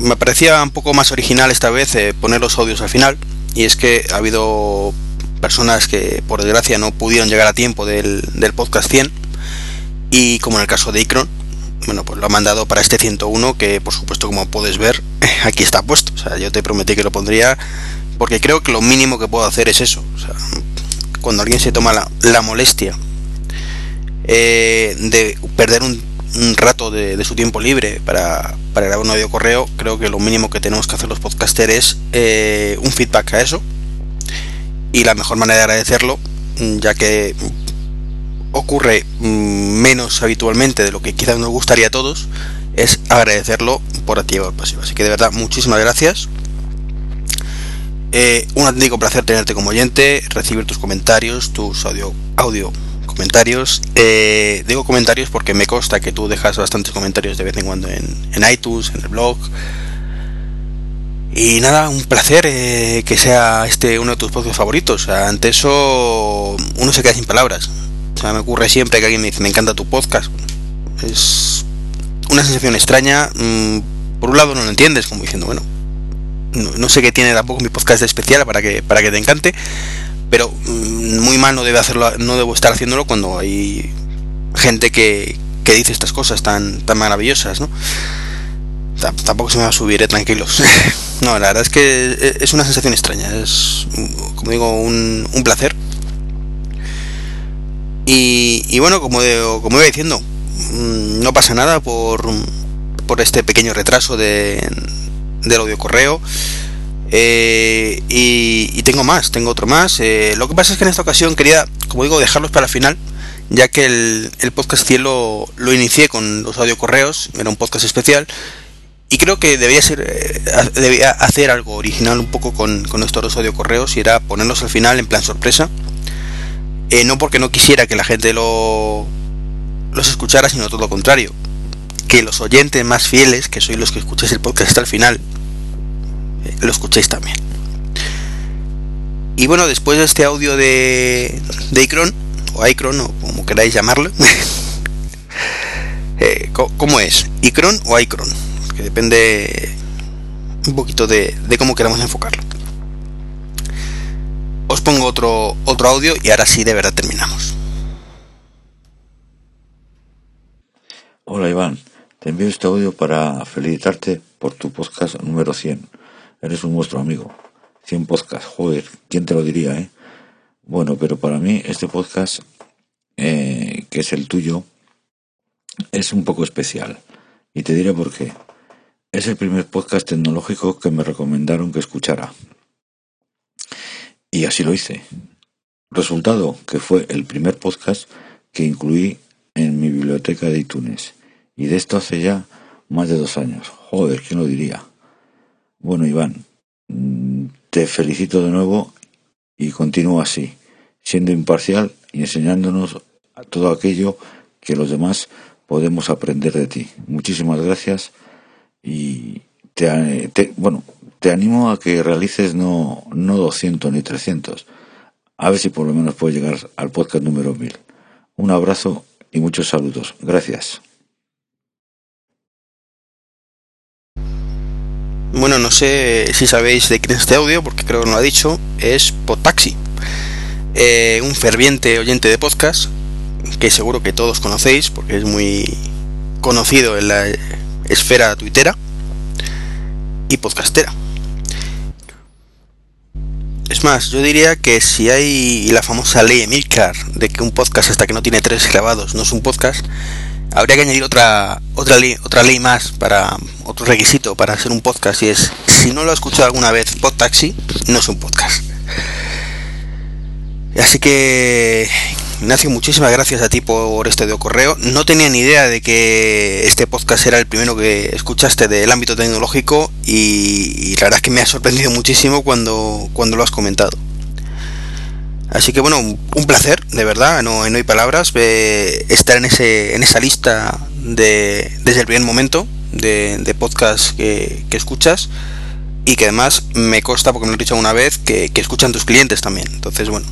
A: me parecía un poco más original esta vez eh, poner los audios al final. Y es que ha habido personas que por desgracia no pudieron llegar a tiempo del, del podcast 100 y como en el caso de Icron bueno pues lo ha mandado para este 101 que por supuesto como puedes ver aquí está puesto o sea yo te prometí que lo pondría porque creo que lo mínimo que puedo hacer es eso o sea, cuando alguien se toma la, molestia eh, de perder un, rato de, su tiempo libre para, grabar un audio correo creo que lo mínimo que tenemos que hacer los podcasters es eh, un feedback a eso y la mejor manera de agradecerlo, mm, ya que ocurre mm, menos habitualmente de lo que quizás nos gustaría a todos, es agradecerlo por activo o pasivo. Así que de verdad, muchísimas gracias. Eh, un auténtico placer tenerte como oyente, recibir tus comentarios, tus audio, audio comentarios. Eh, digo comentarios porque me consta que tú dejas bastantes comentarios de vez en cuando en, en iTunes, en el blog, y nada, un placer eh, que sea este uno de tus podcasts favoritos. Ante eso uno se queda sin palabras. Me ocurre siempre que alguien me dice, me encanta tu podcast. Es una sensación extraña. Mm, por un lado no lo entiendes, como diciendo, bueno, no, sé qué tiene tampoco mi podcast especial para que, para que te encante. Pero mm, muy mal no debe hacerlo, no debo estar haciéndolo cuando hay gente que, que dice estas cosas tan, tan maravillosas, ¿no? tampoco se me va a subir, eh, tranquilos. no, la verdad es que es una sensación extraña, es, como digo, un, un placer. Y, y, bueno, como, como iba diciendo, mm, no pasa nada por, por este pequeño retraso de, del audio correo. Eh, y, tengo más, tengo otro más. Eh, lo que pasa es que en esta ocasión quería, como digo, dejarlos para el final, ya que el, podcast cielo lo inicié con los audio correos, era un podcast especial y creo que debía ser eh, debía hacer algo original un poco con, con estos dos audio correos y era ponerlos al final en plan sorpresa no porque no quisiera que la gente lo los escuchara sino todo lo contrario que los oyentes más fieles que sois los que escucháis el podcast hasta el final eh, lo escuchéis también y bueno después de este audio de de Icron o Icron o como queráis llamarlo eh, ¿cómo es? ¿Icron o Icron? que depende un poquito de, de, cómo queramos enfocarlo. Os pongo otro, otro audio y ahora sí de verdad terminamos.
D: Hola Iván, te envío este audio para felicitarte por tu podcast número 100. Eres un monstruo amigo. 100 podcasts, joder, ¿quién te lo diría, eh? Bueno, pero para mí este podcast, eh, que es el tuyo, es un poco especial. Y te diré por qué. Es el primer podcast tecnológico que me recomendaron que escuchara. Y así lo hice. Resultado que fue el primer podcast que incluí en mi biblioteca de iTunes. Y de esto hace ya más de dos años. Joder, ¿quién lo diría? Bueno, Iván, mm, te felicito de nuevo y continúa así, siendo imparcial y enseñándonos todo aquello que los demás podemos aprender de ti. Muchísimas gracias y te, bueno, te animo a que realices no, no 200 ni 300. A ver si por lo menos puedes llegar al podcast número 1000. Un abrazo y muchos saludos. Gracias.
A: Bueno, no sé si sabéis de quién es este audio, porque creo que no lo ha dicho. Es Potaxi, eh, un ferviente oyente de podcast que seguro que todos conocéis, porque es muy conocido en la esfera tuitera y podcastera. Es más, yo diría que si hay la famosa ley Emilcar de que un podcast hasta que no tiene tres grabados no es un podcast, habría que añadir otra otra ley otra ley más para otro requisito para ser un podcast y es si no lo ha escuchado alguna vez Podtaxi no es un podcast. Así que Ignacio, muchísimas gracias a ti por este de correo. No tenía ni idea de que este podcast era el primero que escuchaste del ámbito tecnológico y, la verdad es que me ha sorprendido muchísimo cuando, cuando lo has comentado. Así que bueno, un placer, de verdad, no, no hay palabras, estar en, ese, en esa lista de, desde el primer momento de, de podcast que, escuchas y que además me consta, porque me lo he dicho una vez, que escuchan tus clientes también. Entonces, bueno,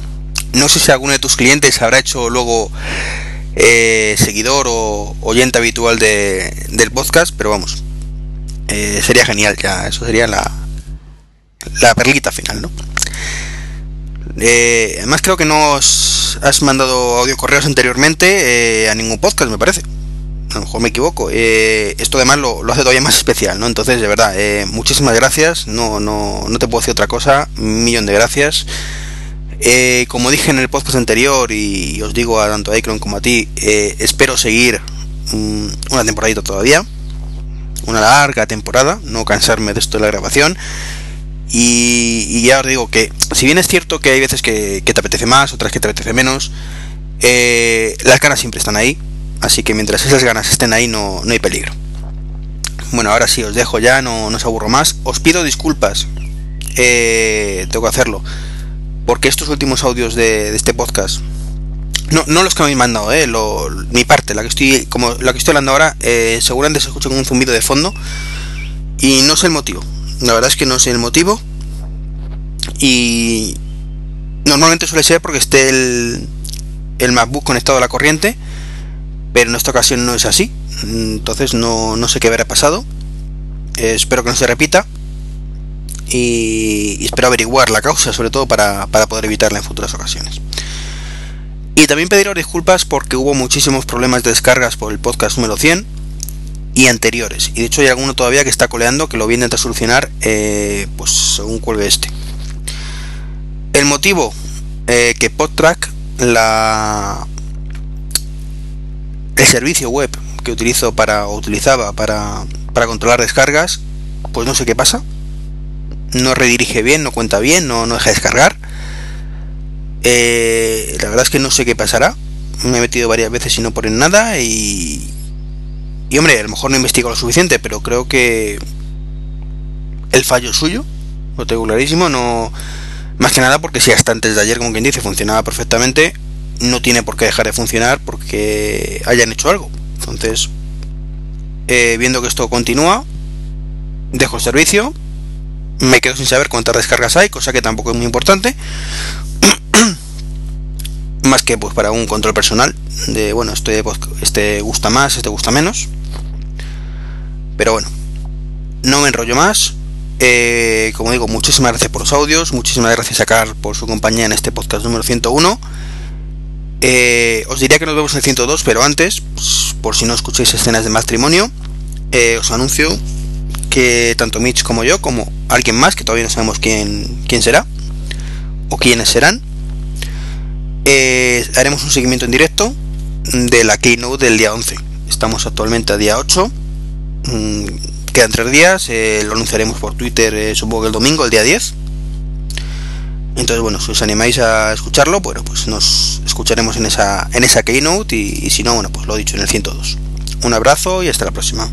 A: no sé si alguno de tus clientes habrá hecho luego eh, seguidor o oyente habitual de, del podcast, pero vamos, eh, sería genial ya, eso sería la, la perlita final, ¿no? Eh, además creo que no has mandado audio correos anteriormente a ningún podcast, me parece. A lo mejor me equivoco. esto además lo, lo, hace todavía más especial, ¿no? Entonces, de verdad, muchísimas gracias. No, no, no te puedo decir otra cosa. Un millón de gracias. Eh, como dije en el podcast anterior y os digo a tanto a Icron como a ti, eh, espero seguir mm, una temporadita todavía, una larga temporada, no cansarme de esto de la grabación. Y, ya os digo que, si bien es cierto que hay veces que, te apetece más, otras que te apetece menos, eh, las ganas siempre están ahí, así que mientras esas ganas estén ahí no, no hay peligro. Bueno, ahora sí, os dejo ya, no, no os aburro más. Os pido disculpas, tengo que hacerlo porque estos últimos audios de, este podcast, no, no los que me habéis mandado, eh, mi parte, la que estoy, como la que estoy hablando ahora, eh, seguramente se escucha con un zumbido de fondo y no sé el motivo. La verdad es que no sé el motivo y normalmente suele ser porque esté el, el MacBook conectado a la corriente, pero en esta ocasión no es así. Entonces no, no sé qué habrá pasado. Eh, espero que no se repita y, espero averiguar la causa, sobre todo para, poder evitarla en futuras ocasiones. Y también pediros disculpas porque hubo muchísimos problemas de descargas por el podcast número 100 y anteriores. Y de hecho hay alguno todavía que está coleando que lo voy a intentar solucionar eh, pues según cuelgue este. El motivo eh, que PodTrack, la, el servicio web que utilizo para o utilizaba para, para controlar descargas, pues no sé qué pasa no redirige bien, no cuenta bien, no, no deja descargar. Eh, la verdad es que no sé qué pasará. Me he metido varias veces y no ponen nada y... Y hombre, a lo mejor no investigo lo suficiente, pero creo que el fallo suyo, lo tengo clarísimo, no... Más que nada porque si hasta antes de ayer, como quien dice, funcionaba perfectamente, no tiene por qué dejar de funcionar porque hayan hecho algo. Entonces, eh, viendo que esto continúa, dejo el servicio me quedo sin saber cuántas descargas hay, cosa que tampoco es muy importante. más que pues para un control personal de bueno, este, este gusta más, este gusta menos. Pero bueno, no me enrollo más. Eh, como digo, muchísimas gracias por los audios, muchísimas gracias a Carl por su compañía en este podcast número 101. Eh, os diría que nos vemos en el 102, pero antes, pues, por si no escucháis escenas de matrimonio, eh, os anuncio que tanto Mitch como yo, como alguien más, que todavía no sabemos quién, quién será, o quiénes serán, eh, haremos un seguimiento en directo de la Keynote del día 11. Estamos actualmente a día 8. Mm, quedan tres días, eh, lo anunciaremos por Twitter, eh, supongo que el domingo, el día 10. Entonces, bueno, si os animáis a escucharlo, bueno, pues nos escucharemos en esa, en esa keynote y, y si no, bueno, pues lo dicho en el 102. Un abrazo y hasta la próxima.